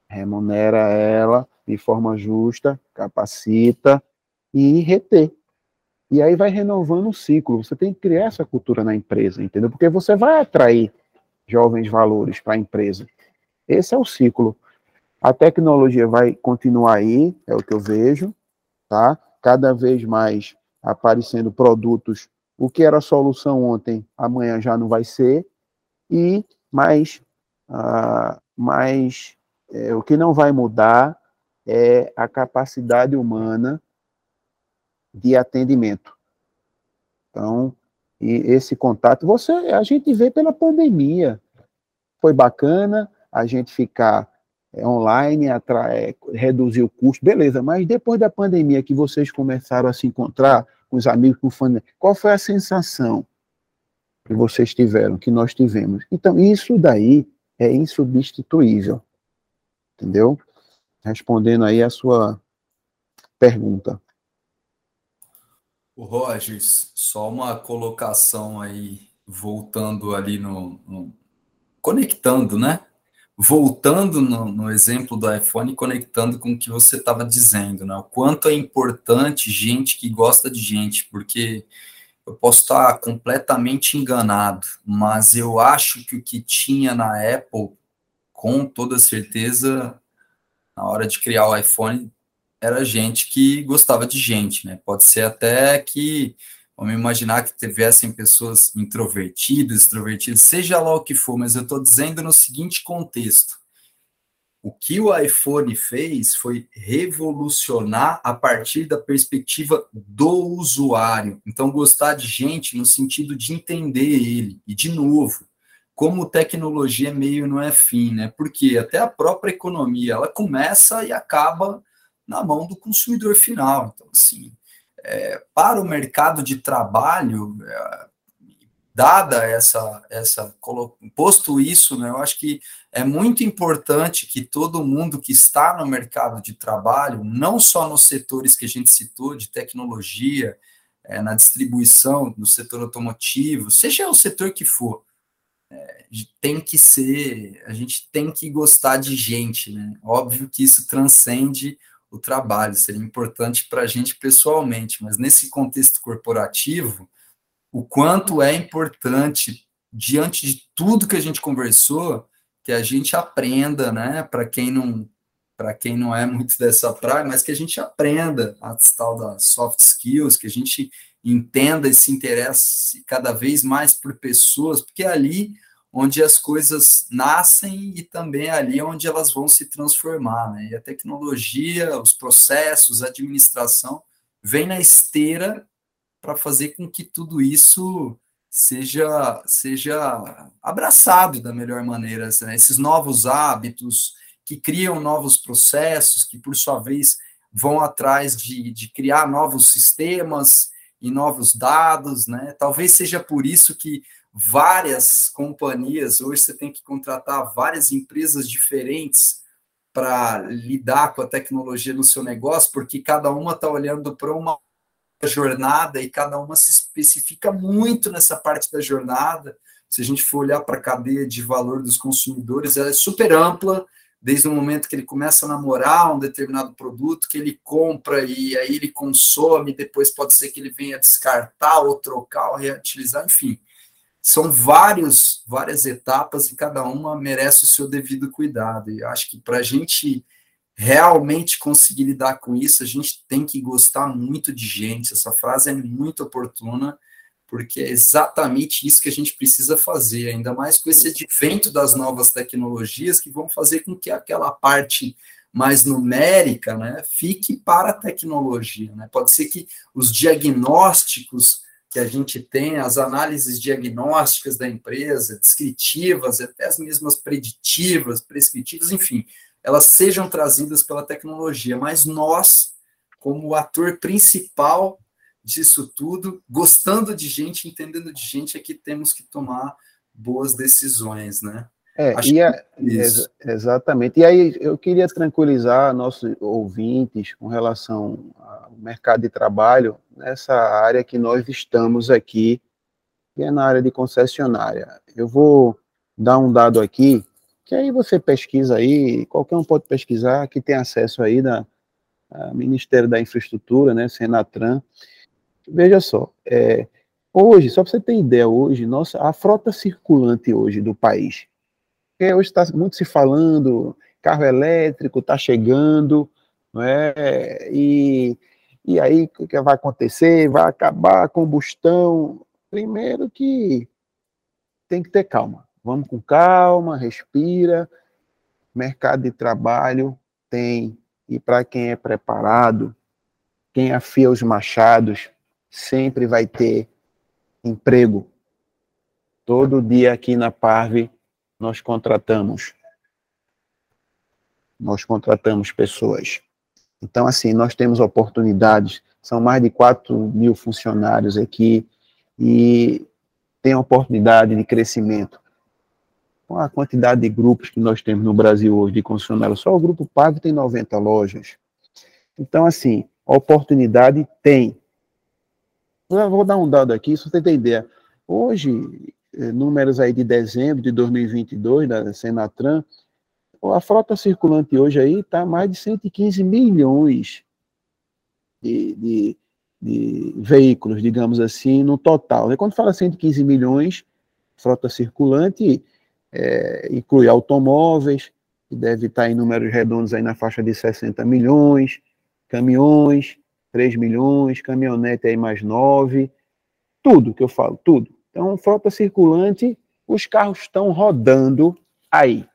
remunera ela, de forma justa, capacita e reter. E aí vai renovando o ciclo. Você tem que criar essa cultura na empresa, entendeu? Porque você vai atrair jovens valores para a empresa. Esse é o ciclo. A tecnologia vai continuar aí, é o que eu vejo, tá? Cada vez mais aparecendo produtos. O que era solução ontem, amanhã já não vai ser. E mais, uh, mais é, o que não vai mudar é a capacidade humana de atendimento. Então, e esse contato, você, a gente vê pela pandemia. Foi bacana a gente ficar é, online, é, reduzir o custo, beleza, mas depois da pandemia que vocês começaram a se encontrar com os amigos, com fãs, qual foi a sensação que vocês tiveram, que nós tivemos? Então, isso daí é insubstituível, entendeu? Respondendo aí a sua pergunta. O Rogers, só uma colocação aí, voltando ali no, no conectando, né? Voltando no, no, exemplo do iPhone, conectando com o que você estava dizendo, né? O quanto é importante gente que gosta de gente, porque eu posso estar completamente enganado, mas eu acho que o que tinha na Apple, com toda certeza, na hora de criar o iPhone, era gente que gostava de gente, né? Pode ser até que, vamos imaginar que tivessem pessoas introvertidas, extrovertidas, seja lá o que for, mas eu estou dizendo no seguinte contexto. O que o iPhone fez foi revolucionar a partir da perspectiva do usuário. Então, gostar de gente no sentido de entender ele. E, de novo, como tecnologia meio não é fim, né? Porque até a própria economia, ela começa e acaba na mão do consumidor final. Então, assim, é, para o mercado de trabalho, é, dada essa, essa, posto isso, né, eu acho que é muito importante que todo mundo que está no mercado de trabalho, não só nos setores que a gente citou, de tecnologia, é, na distribuição, no setor automotivo, seja o setor que for, é, tem que ser, a gente tem que gostar de gente, né? Óbvio que isso transcende o trabalho, seria importante para a gente pessoalmente, mas nesse contexto corporativo, o quanto é importante, diante de tudo que a gente conversou, que a gente aprenda, né? Para quem não para quem não é muito dessa praia, mas que a gente aprenda a tal das soft skills, que a gente entenda e se interesse cada vez mais por pessoas, porque é ali onde as coisas nascem e também é ali onde elas vão se transformar, né? E a tecnologia, os processos, a administração vem na esteira para fazer com que tudo isso seja seja abraçado da melhor maneira, né? esses novos hábitos que criam novos processos, que por sua vez vão atrás de, de criar novos sistemas e novos dados, né? Talvez seja por isso que várias companhias, hoje você tem que contratar várias empresas diferentes para lidar com a tecnologia no seu negócio, porque cada uma está olhando para uma jornada e cada uma se especifica muito nessa parte da jornada. Se a gente for olhar para a cadeia de valor dos consumidores, ela é super ampla, desde o momento que ele começa a namorar um determinado produto, que ele compra e aí ele consome, depois pode ser que ele venha descartar ou trocar ou reutilizar, enfim. São vários, várias etapas e cada uma merece o seu devido cuidado. E acho que para a gente realmente conseguir lidar com isso, a gente tem que gostar muito de gente. Essa frase é muito oportuna, porque é exatamente isso que a gente precisa fazer, ainda mais com esse advento das novas tecnologias que vão fazer com que aquela parte mais numérica né, fique para a tecnologia. Né? Pode ser que os diagnósticos que a gente tem, as análises diagnósticas da empresa, descritivas, até as mesmas preditivas, prescritivas, enfim, elas sejam trazidas pela tecnologia, mas nós, como ator principal disso tudo, gostando de gente, entendendo de gente, é que temos que tomar boas decisões, né? É, e a, ex exatamente. E aí eu queria tranquilizar nossos ouvintes com relação ao mercado de trabalho nessa área que nós estamos aqui, que é na área de concessionária. Eu vou dar um dado aqui que aí você pesquisa aí, qualquer um pode pesquisar, que tem acesso aí da Ministério da Infraestrutura, né, Senatran. Veja só, é, hoje, só para você ter ideia, hoje, nossa, a frota circulante hoje do país, que hoje está muito se falando, carro elétrico está chegando, não é? E, e aí, o que vai acontecer? Vai acabar a combustão. Primeiro que tem que ter calma Vamos com calma, respira. Mercado de trabalho tem, e para quem é preparado, quem afia os machados, sempre vai ter emprego. Todo dia aqui na Parve nós contratamos. Nós contratamos pessoas. Então, assim, nós temos oportunidades. São mais de 4 mil funcionários aqui e tem oportunidade de crescimento com a quantidade de grupos que nós temos no Brasil hoje de concessionários, só o Grupo Pago tem 90 lojas. Então, assim, oportunidade tem. Eu vou dar um dado aqui, se você tem ideia. Hoje, eh, números aí de dezembro de 2022, da Senatran, a frota circulante hoje aí está mais de 115 milhões de, de, de, veículos, digamos assim, no total. E quando fala 115 milhões, frota circulante, é, inclui automóveis, que deve estar em números redondos aí na faixa de 60 milhões, caminhões, 3 milhões, caminhonete aí mais 9, tudo que eu falo, tudo. Então, frota circulante, os carros estão rodando aí.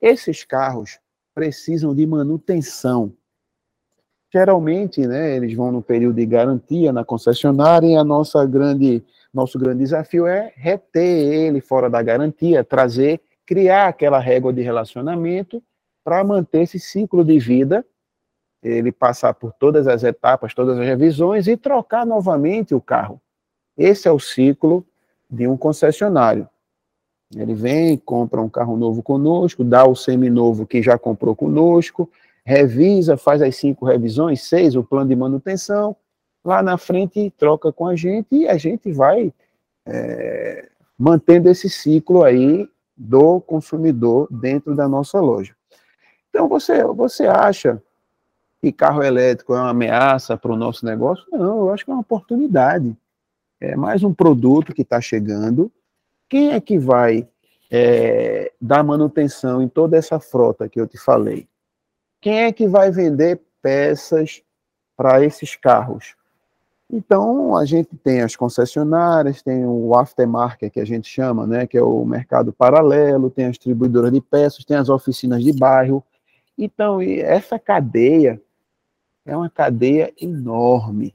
Esses carros precisam de manutenção. Geralmente, né, eles vão no período de garantia na concessionária e a nossa grande, nosso grande desafio é reter ele fora da garantia, trazer, criar aquela régua de relacionamento para manter esse ciclo de vida, ele passar por todas as etapas, todas as revisões e trocar novamente o carro. Esse é o ciclo de um concessionário. Ele vem, compra um carro novo conosco, dá o seminovo que já comprou conosco, revisa, faz as cinco revisões, seis, o plano de manutenção, lá na frente troca com a gente e a gente vai é, mantendo esse ciclo aí do consumidor dentro da nossa loja. Então, você, você acha que carro elétrico é uma ameaça para o nosso negócio? Não, eu acho que é uma oportunidade. É mais um produto que está chegando. Quem é que vai é, dar manutenção em toda essa frota que eu te falei? Quem é que vai vender peças para esses carros? Então, a gente tem as concessionárias, tem o aftermarket, que a gente chama, né, que é o mercado paralelo, tem as distribuidoras de peças, tem as oficinas de bairro, então, essa cadeia é uma cadeia enorme,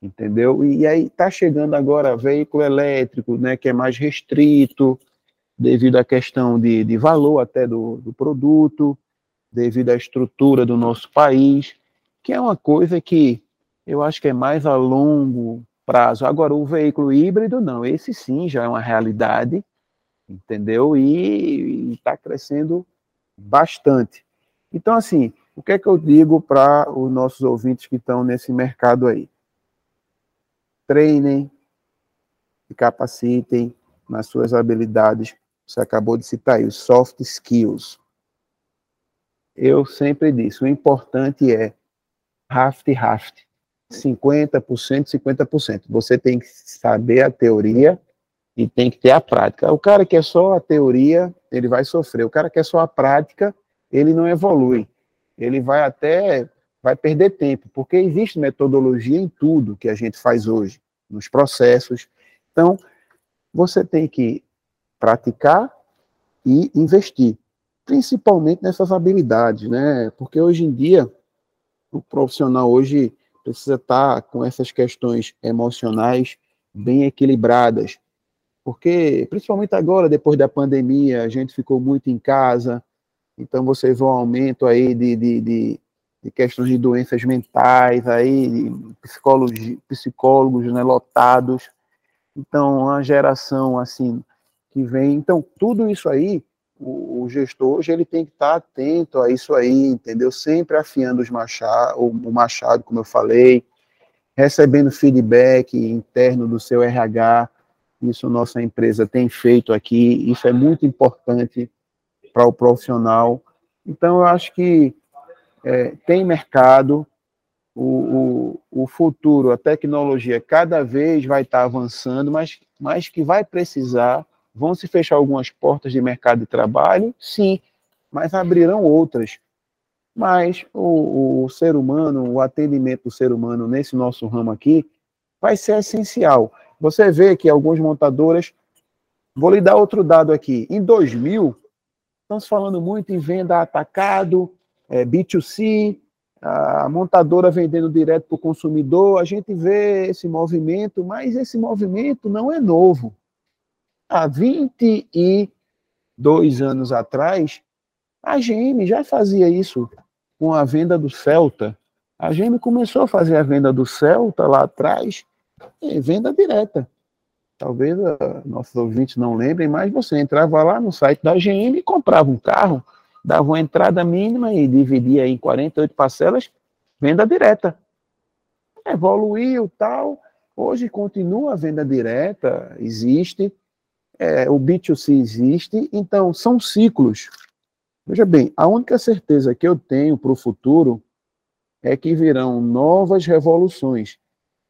entendeu? E aí está chegando agora veículo elétrico, né, que é mais restrito, devido à questão de, de valor até do, do produto, devido à estrutura do nosso país, que é uma coisa que eu acho que é mais a longo prazo. Agora, o veículo híbrido, não, esse sim já é uma realidade, entendeu? E está crescendo bastante. Então, assim, o que é que eu digo para os nossos ouvintes que estão nesse mercado aí? Treinem, capacitem nas suas habilidades. Você acabou de citar aí, os soft skills. Eu sempre disse, o importante é raft-raft. 50%, 50%. Você tem que saber a teoria e tem que ter a prática. O cara que é só a teoria, ele vai sofrer. O cara que é só a prática, ele não evolui. Ele vai até vai perder tempo, porque existe metodologia em tudo que a gente faz hoje, nos processos. Então, você tem que praticar e investir, principalmente nessas habilidades, né? Porque hoje em dia o profissional hoje precisa estar com essas questões emocionais bem equilibradas, porque principalmente agora, depois da pandemia, a gente ficou muito em casa, então você vê um aumento aí de, de, de, de questões de doenças mentais, aí, psicólogos, psicólogos né, lotados. Então, uma geração assim que vem. Então, tudo isso aí, o, o gestor hoje ele tem que estar atento a isso aí, entendeu? Sempre afiando os machado, o machado, como eu falei, recebendo feedback interno do seu RH. Isso nossa empresa tem feito aqui, isso é muito importante para o profissional. Então, eu acho que é, tem mercado, o, o, o, futuro, a tecnologia cada vez vai estar avançando, mas, mas que vai precisar, vão se fechar algumas portas de mercado de trabalho, sim, mas abrirão outras. Mas o, o ser humano, o atendimento do ser humano nesse nosso ramo aqui, vai ser essencial. Você vê que algumas montadoras, vou lhe dar outro dado aqui, em 2000, Estamos falando muito em venda atacado, é, B2C, a montadora vendendo direto para o consumidor. A gente vê esse movimento, mas esse movimento não é novo. Há 22 anos atrás, a GM já fazia isso com a venda do Celta. A GM começou a fazer a venda do Celta lá atrás, venda direta talvez uh, nossos ouvintes não lembrem, mas você entrava lá no site da GM comprava um carro, dava uma entrada mínima e dividia em 48 parcelas, venda direta. Evoluiu tal, hoje continua a venda direta, existe, é, o B2C existe, então são ciclos. Veja bem, a única certeza que eu tenho para o futuro é que virão novas revoluções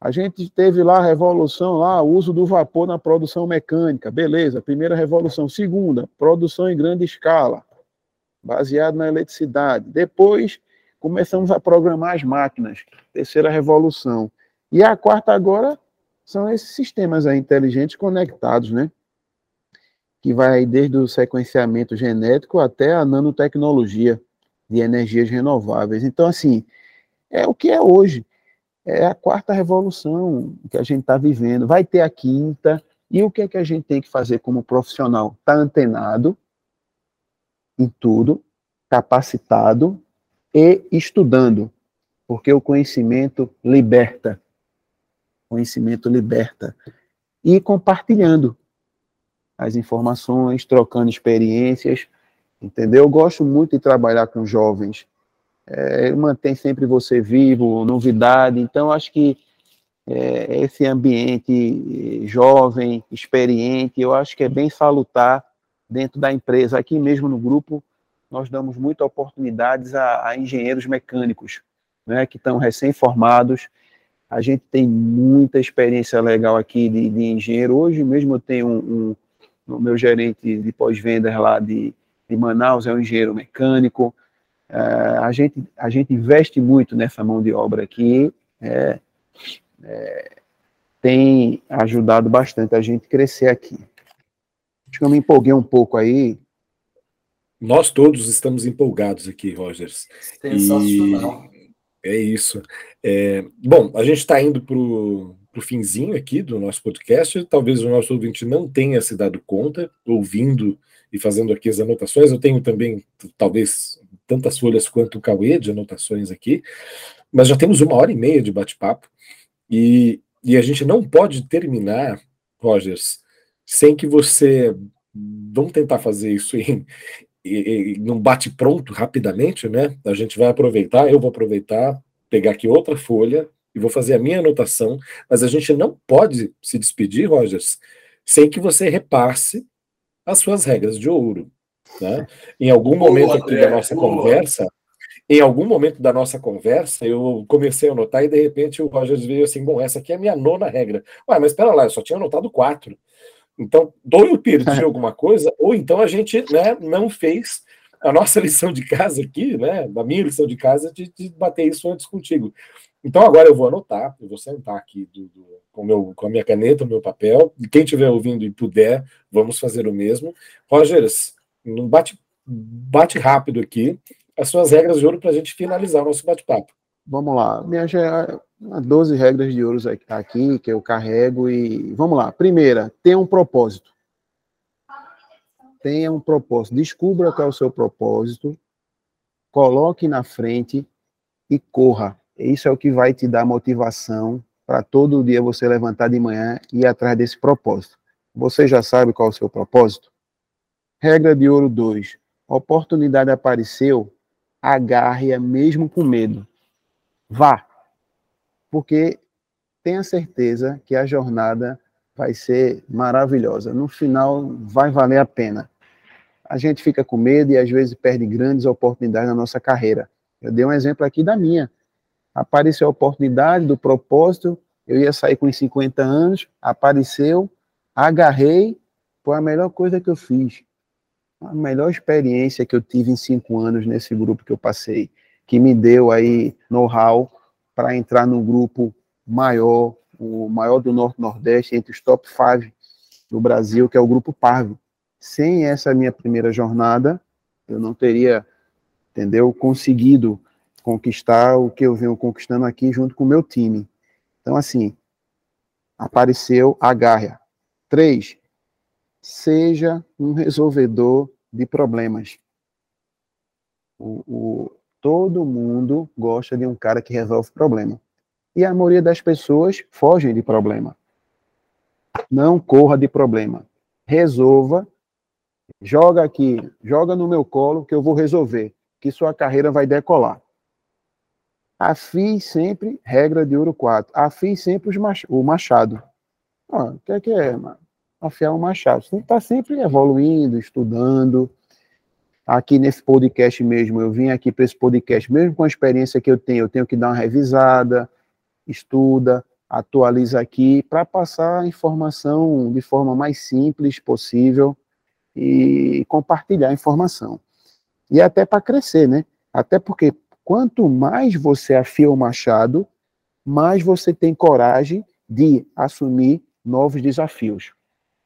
a gente teve lá a revolução, lá, o uso do vapor na produção mecânica, beleza, primeira revolução. Segunda, produção em grande escala, baseado na eletricidade. Depois começamos a programar as máquinas, terceira revolução. E a quarta agora são esses sistemas inteligentes conectados, né? Que vai desde o sequenciamento genético até a nanotecnologia de energias renováveis. Então, assim, é o que é hoje. É a quarta revolução que a gente está vivendo. Vai ter a quinta. E o que é que a gente tem que fazer como profissional? Estar tá antenado em tudo, capacitado e estudando, porque o conhecimento liberta. Conhecimento liberta. E compartilhando as informações, trocando experiências, entendeu? Eu gosto muito de trabalhar com jovens. É, mantém sempre você vivo, novidade. Então, acho que é, esse ambiente jovem, experiente, eu acho que é bem salutar dentro da empresa. Aqui mesmo no grupo, nós damos muitas oportunidades a, a engenheiros mecânicos, né, que estão recém-formados. A gente tem muita experiência legal aqui de, de engenheiro. Hoje mesmo eu tenho um, um o meu gerente de pós-vendas lá de, de Manaus é um engenheiro mecânico. É, a, gente, a gente investe muito nessa mão de obra aqui, é, é, tem ajudado bastante a gente crescer aqui. Acho que eu me empolguei um pouco aí. Nós todos estamos empolgados aqui, Rogers. Sensacional. E é isso. É, bom, a gente está indo para o finzinho aqui do nosso podcast. Talvez o nosso ouvinte não tenha se dado conta, ouvindo e fazendo aqui as anotações. Eu tenho também, talvez, tantas folhas quanto o Cauê de anotações aqui, mas já temos uma hora e meia de bate-papo e, e a gente não pode terminar, Rogers, sem que você. Vamos tentar fazer isso em, em, em um bate-pronto rapidamente, né? A gente vai aproveitar, eu vou aproveitar, pegar aqui outra folha e vou fazer a minha anotação, mas a gente não pode se despedir, Rogers, sem que você repasse as suas regras de ouro. Né? Em algum momento aqui da nossa conversa, em algum momento da nossa conversa, eu comecei a anotar e de repente o Rogers veio assim: bom, essa aqui é a minha nona regra. Ué, mas espera lá, eu só tinha anotado quatro. Então, ou eu perdi [laughs] alguma coisa, ou então a gente né, não fez a nossa [laughs] lição de casa aqui, né? A minha lição de casa de, de bater isso antes contigo. Então agora eu vou anotar, eu vou sentar aqui do, do, com, meu, com a minha caneta, o meu papel, e quem estiver ouvindo e puder, vamos fazer o mesmo. Rogers, não bate, bate rápido aqui as suas regras de ouro para a gente finalizar o nosso bate-papo. Vamos lá, minha 12 regras de ouro aqui que eu carrego e vamos lá. Primeira, tenha um propósito. Tenha um propósito. Descubra qual é o seu propósito, coloque na frente e corra. Isso é o que vai te dar motivação para todo dia você levantar de manhã e ir atrás desse propósito. Você já sabe qual é o seu propósito? Regra de ouro 2. oportunidade apareceu, agarre-a mesmo com medo. Vá. Porque tenha certeza que a jornada vai ser maravilhosa. No final, vai valer a pena. A gente fica com medo e às vezes perde grandes oportunidades na nossa carreira. Eu dei um exemplo aqui da minha apareceu a oportunidade do propósito, eu ia sair com 50 anos, apareceu, agarrei, foi a melhor coisa que eu fiz. A melhor experiência que eu tive em cinco anos nesse grupo que eu passei, que me deu aí know-how para entrar no grupo maior, o maior do Norte-Nordeste, entre os top 5 do Brasil, que é o Grupo Parvo. Sem essa minha primeira jornada, eu não teria, entendeu, conseguido conquistar o que eu venho conquistando aqui junto com o meu time. Então, assim, apareceu a garra. Três, seja um resolvedor de problemas. O, o, todo mundo gosta de um cara que resolve problema. E a maioria das pessoas fogem de problema. Não corra de problema. Resolva. Joga aqui, joga no meu colo que eu vou resolver, que sua carreira vai decolar. Afie sempre, regra de ouro 4, afie sempre mach, o machado. o que é que é, mano? Afiar o machado. Você tem que estar sempre evoluindo, estudando. Aqui nesse podcast mesmo, eu vim aqui para esse podcast, mesmo com a experiência que eu tenho, eu tenho que dar uma revisada, estuda, atualiza aqui, para passar a informação de forma mais simples possível e compartilhar a informação. E até para crescer, né? Até porque Quanto mais você afia o machado, mais você tem coragem de assumir novos desafios.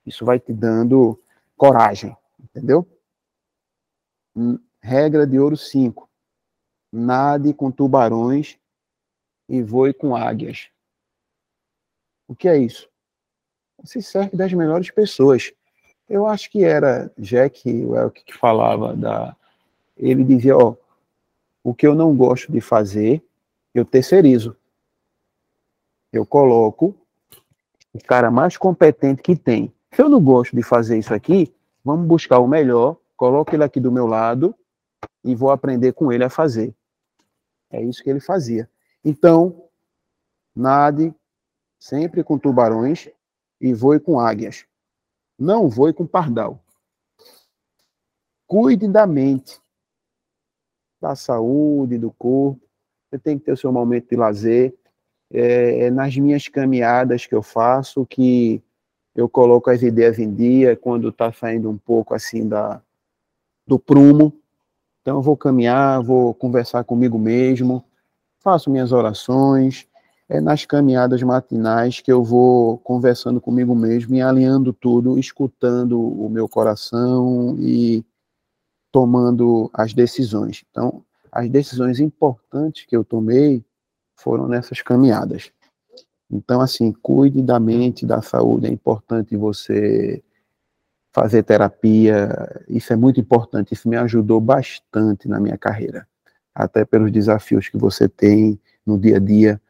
Isso vai te dando coragem, entendeu? Hum, regra de ouro 5. Nade com tubarões e voe com águias. O que é isso? Se serve das melhores pessoas. Eu acho que era Jack Welk que falava da. Ele dizia: ó, o que eu não gosto de fazer, eu terceirizo. Eu coloco o cara mais competente que tem. Se eu não gosto de fazer isso aqui, vamos buscar o melhor, coloco ele aqui do meu lado e vou aprender com ele a fazer. É isso que ele fazia. Então, nade sempre com tubarões e voe com águias. Não voe com pardal. Cuide da mente, da saúde, do corpo. Você tem que ter o seu momento de lazer. É, é nas minhas caminhadas que eu faço que eu coloco as ideias em dia quando está saindo um pouco assim da do prumo. Então eu vou caminhar, vou conversar comigo mesmo, faço minhas orações, é nas caminhadas matinais que eu vou conversando comigo mesmo e alinhando tudo, escutando o meu coração e tomando as decisões. Então, as decisões importantes que eu tomei foram nessas caminhadas. Então, assim, cuide da mente, da saúde. É importante você fazer terapia. Isso é muito importante. Isso me ajudou bastante na minha carreira. Até pelos desafios que você tem no dia a dia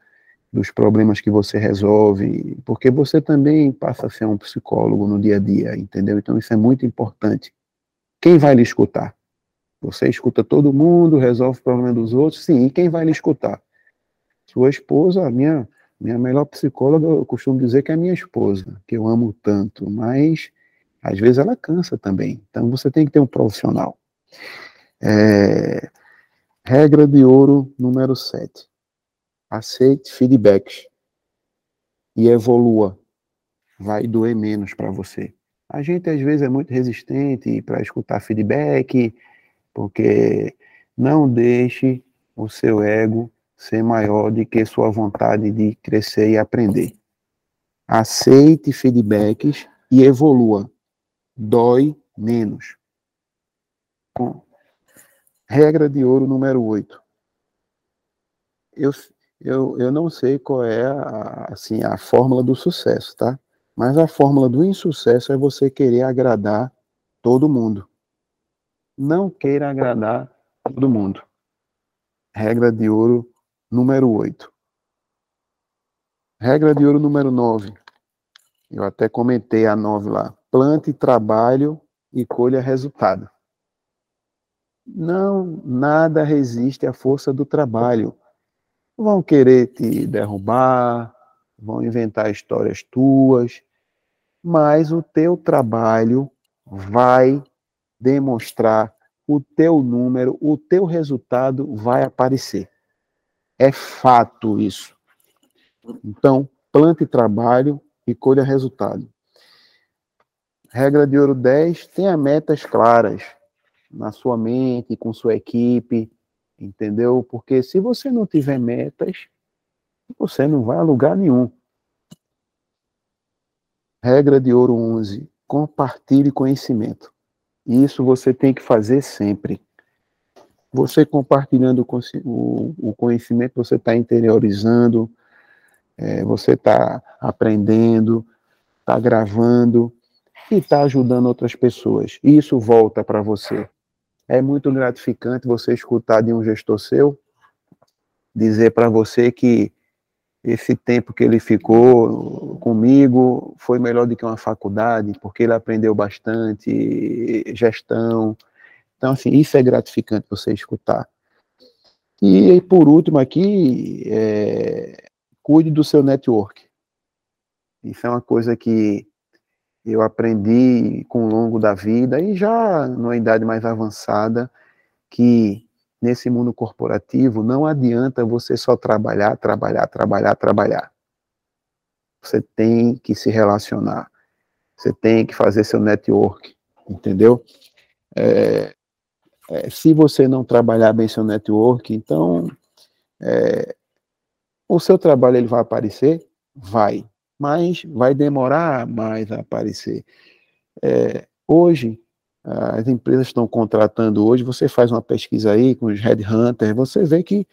dos problemas que você resolve, porque você também passa a ser um psicólogo no dia a dia, entendeu? Então isso é muito importante. Quem vai lhe escutar? Você escuta todo mundo, resolve o problema dos outros? Sim, e quem vai lhe escutar? Sua esposa, a minha, minha melhor psicóloga, eu costumo dizer que é minha esposa, que eu amo tanto, mas às vezes ela cansa também. Então você tem que ter um profissional. É, regra de ouro número 7 aceite feedbacks e evolua. Vai doer menos para você. A gente às vezes é muito resistente para escutar feedback, porque não deixe o seu ego ser maior do que sua vontade de crescer e aprender. Aceite feedbacks e evolua. Dói menos. Regra de ouro número 8. Eu, eu, eu não sei qual é a, assim, a fórmula do sucesso, tá? Mas a fórmula do insucesso é você querer agradar todo mundo. Não queira agradar todo mundo. Regra de ouro número 8. Regra de ouro número 9. Eu até comentei a 9 lá. Plante trabalho e colha resultado. Não, nada resiste à força do trabalho vão querer te derrubar, vão inventar histórias tuas, mas o teu trabalho vai demonstrar o teu número, o teu resultado vai aparecer. É fato isso. Então, plante trabalho e colha resultado. Regra de ouro 10, tenha metas claras na sua mente, com sua equipe, entendeu? Porque se você não tiver metas, você não vai a lugar nenhum. Regra de ouro 11: compartilhe conhecimento. Isso você tem que fazer sempre. Você compartilhando o conhecimento, você está interiorizando, é, você está aprendendo, está gravando e está ajudando outras pessoas. Isso volta para você. É muito gratificante você escutar de um gestor seu dizer para você que esse tempo que ele ficou comigo foi melhor do que uma faculdade, porque ele aprendeu bastante gestão. Então, assim, isso é gratificante você escutar. E, por último aqui, é, cuide do seu network. Isso é uma coisa que eu aprendi com o longo da vida e já numa idade mais avançada que nesse mundo corporativo não adianta você só trabalhar, trabalhar, trabalhar, trabalhar. Você tem que se relacionar. Você tem que fazer seu network, entendeu? É, é, se você não trabalhar bem seu network, então é, o seu trabalho ele vai aparecer? Vai, mas vai demorar mais a aparecer. É, hoje, as empresas estão contratando hoje, você faz uma pesquisa aí com os headhunters, você vê que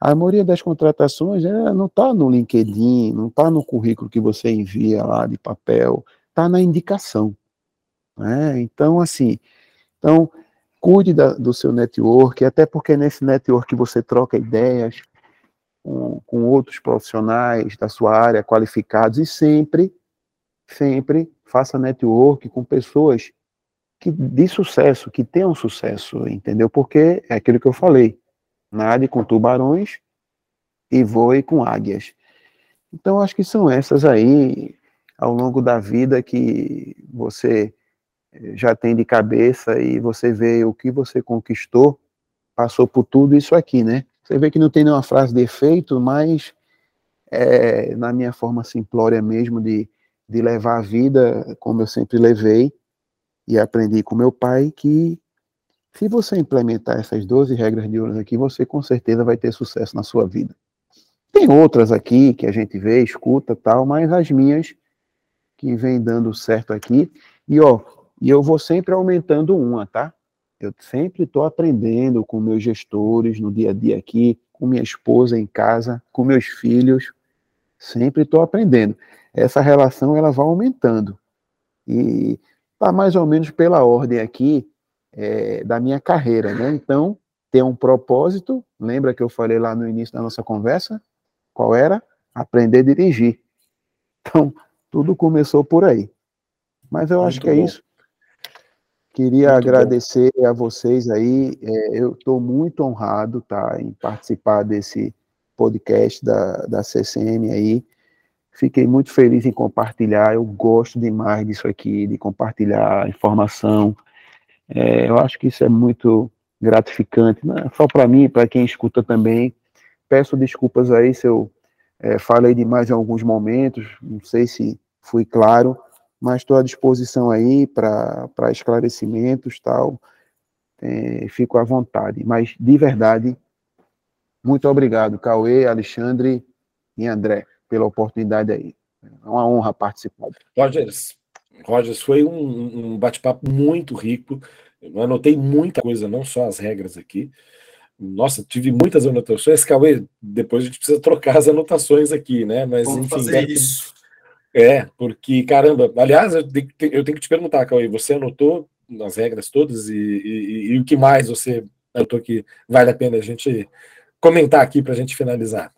a maioria das contratações é, não está no LinkedIn, não está no currículo que você envia lá de papel, está na indicação. Né? Então, assim, então, cuide da, do seu network, até porque nesse network você troca ideias com, com outros profissionais da sua área qualificados e sempre, sempre faça network com pessoas que de sucesso, que tenham sucesso, entendeu? Porque é aquilo que eu falei, nade com tubarões e voe com águias. Então, acho que são essas aí, ao longo da vida, que você já tem de cabeça e você vê o que você conquistou, passou por tudo isso aqui, né? Você vê que não tem nenhuma frase de efeito, mas é, na minha forma simplória mesmo de, de levar a vida, como eu sempre levei, e aprendi com meu pai que se você implementar essas 12 regras de ouro aqui, você com certeza vai ter sucesso na sua vida. Tem outras aqui que a gente vê, escuta tal, mas as minhas que vem dando certo aqui. E ó, e eu vou sempre aumentando uma, tá? Eu sempre estou aprendendo com meus gestores no dia a dia aqui, com minha esposa em casa, com meus filhos. Sempre estou aprendendo. Essa relação ela vai aumentando. E tá mais ou menos pela ordem aqui é, da minha carreira, né? Então, ter um propósito, lembra que eu falei lá no início da nossa conversa? Qual era? Aprender a dirigir. Então, tudo começou por aí. Mas eu Muito acho que é bom. é isso. Queria muito agradecer bom. a vocês aí. É, eu estou muito honrado, tá, em participar desse podcast da, da CCM aí. Fiquei muito feliz em compartilhar. Eu gosto demais disso aqui, de compartilhar informação. É, eu acho que isso é muito gratificante, né? só para mim, para quem escuta também. Peço desculpas aí se eu é, falei demais em alguns momentos, não sei se fui claro, mas estou à disposição aí para esclarecimentos tal. É, fico à vontade. Mas, de verdade, muito obrigado, Cauê, Alexandre e André pela oportunidade aí. É uma honra participar. Rogers, Rogers, foi um, um bate-papo muito rico. Eu anotei muita coisa, não só as regras aqui. Nossa, tive muitas anotações. Cauê, depois a gente precisa trocar as anotações aqui, né? Mas Vamos enfim, fazer isso. É, porque, caramba, aliás, eu tenho, eu tenho que te perguntar, Cauê, você anotou as regras todas e, e, e o que mais você anotou que vale a pena a gente comentar aqui para a gente finalizar?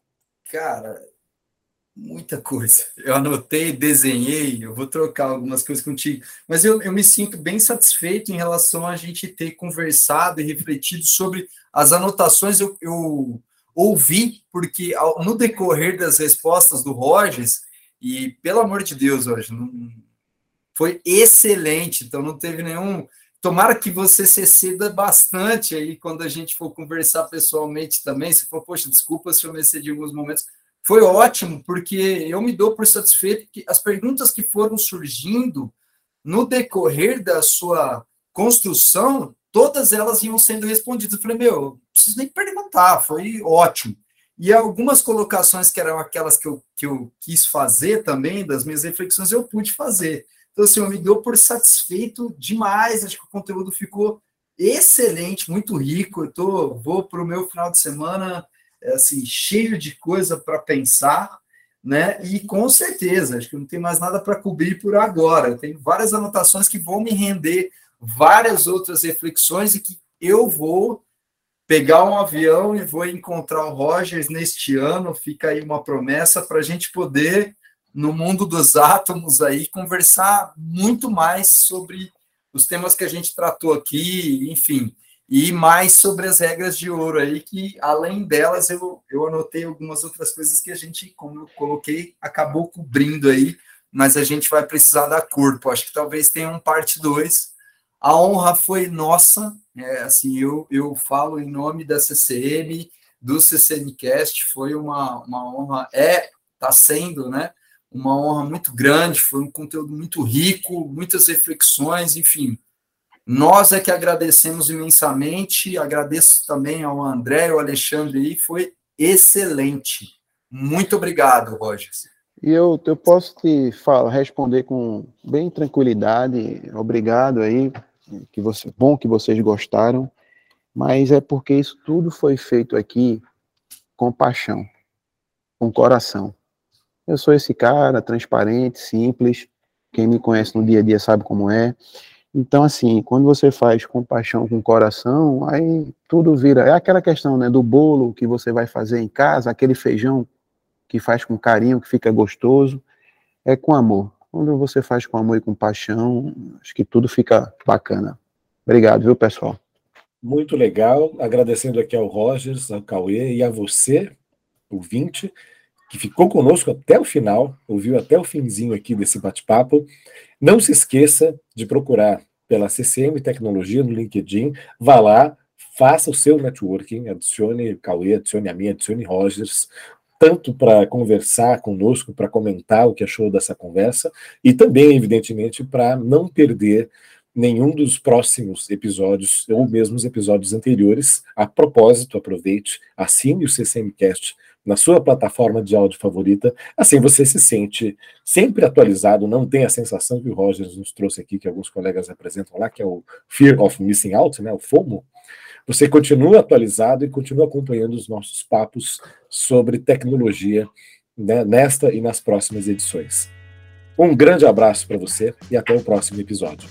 Cara, muita coisa. Eu anotei, desenhei, eu vou trocar algumas coisas contigo, mas eu, eu me sinto bem satisfeito em relação a gente ter conversado e refletido sobre as anotações. Eu, eu ouvi, porque ao, no decorrer das respostas do Rogers, e pelo amor de Deus, hoje não, foi excelente, então não teve nenhum. Tomara que você se bastante aí quando a gente for conversar pessoalmente também. Se for, poxa, desculpa se eu me excedi em alguns momentos, foi ótimo, porque eu me dou por satisfeito que as perguntas que foram surgindo no decorrer da sua construção, todas elas iam sendo respondidas. Eu falei, meu, não preciso nem perguntar, foi ótimo. E algumas colocações que eram aquelas que eu, que eu quis fazer também, das minhas reflexões, eu pude fazer. Então, assim, eu me dou por satisfeito demais, acho que o conteúdo ficou excelente, muito rico. Eu tô, vou para o meu final de semana é, assim, cheio de coisa para pensar, né? E com certeza, acho que não tem mais nada para cobrir por agora. Eu tenho várias anotações que vão me render várias outras reflexões e que eu vou pegar um avião e vou encontrar o Rogers neste ano. Fica aí uma promessa para a gente poder, no mundo dos átomos, aí conversar muito mais sobre os temas que a gente tratou aqui, enfim e mais sobre as regras de ouro aí, que além delas eu, eu anotei algumas outras coisas que a gente, como eu coloquei, acabou cobrindo aí, mas a gente vai precisar dar corpo. Acho que talvez tenha um parte 2. A honra foi nossa, é, assim, eu, eu falo em nome da CCM, do CCMcast, foi uma, uma honra, é, está sendo, né? Uma honra muito grande, foi um conteúdo muito rico, muitas reflexões, enfim Nós é que agradecemos imensamente, agradeço também ao André e ao Alexandre aí, foi excelente. Muito obrigado, Rogers. E eu, eu posso te falar, responder com bem tranquilidade, obrigado aí, que você, bom que vocês gostaram, mas é porque isso tudo foi feito aqui com paixão, com coração. Eu sou esse cara transparente, simples, quem me conhece no dia a dia sabe como é. Então, assim, quando você faz com paixão, com coração, aí tudo vira. É aquela questão, né, do bolo que você vai fazer em casa, aquele feijão que faz com carinho, que fica gostoso, é com amor. Quando você faz com amor e com paixão, acho que tudo fica bacana. Obrigado, viu, pessoal? Muito legal. Agradecendo aqui ao Rogers, ao Cauê e a você, o 20, que ficou conosco até o final, ouviu até o finzinho aqui desse bate-papo. Não se esqueça de procurar pela CCM Tecnologia no LinkedIn, vá lá, faça o seu networking, adicione Cauê, adicione a mim, adicione Rogers, tanto para conversar conosco, para comentar o que achou dessa conversa, e também, evidentemente, para não perder nenhum dos próximos episódios, ou mesmo os episódios anteriores. A propósito, aproveite, assine o CCMcast na sua plataforma de áudio favorita, assim você se sente sempre atualizado, não tem a sensação que o Rogers nos trouxe aqui, que alguns colegas apresentam lá, que é o Fear of Missing Out, né, o FOMO, você continua atualizado e continua acompanhando os nossos papos sobre tecnologia né, nesta e nas próximas edições. Um grande abraço para você e até o próximo episódio.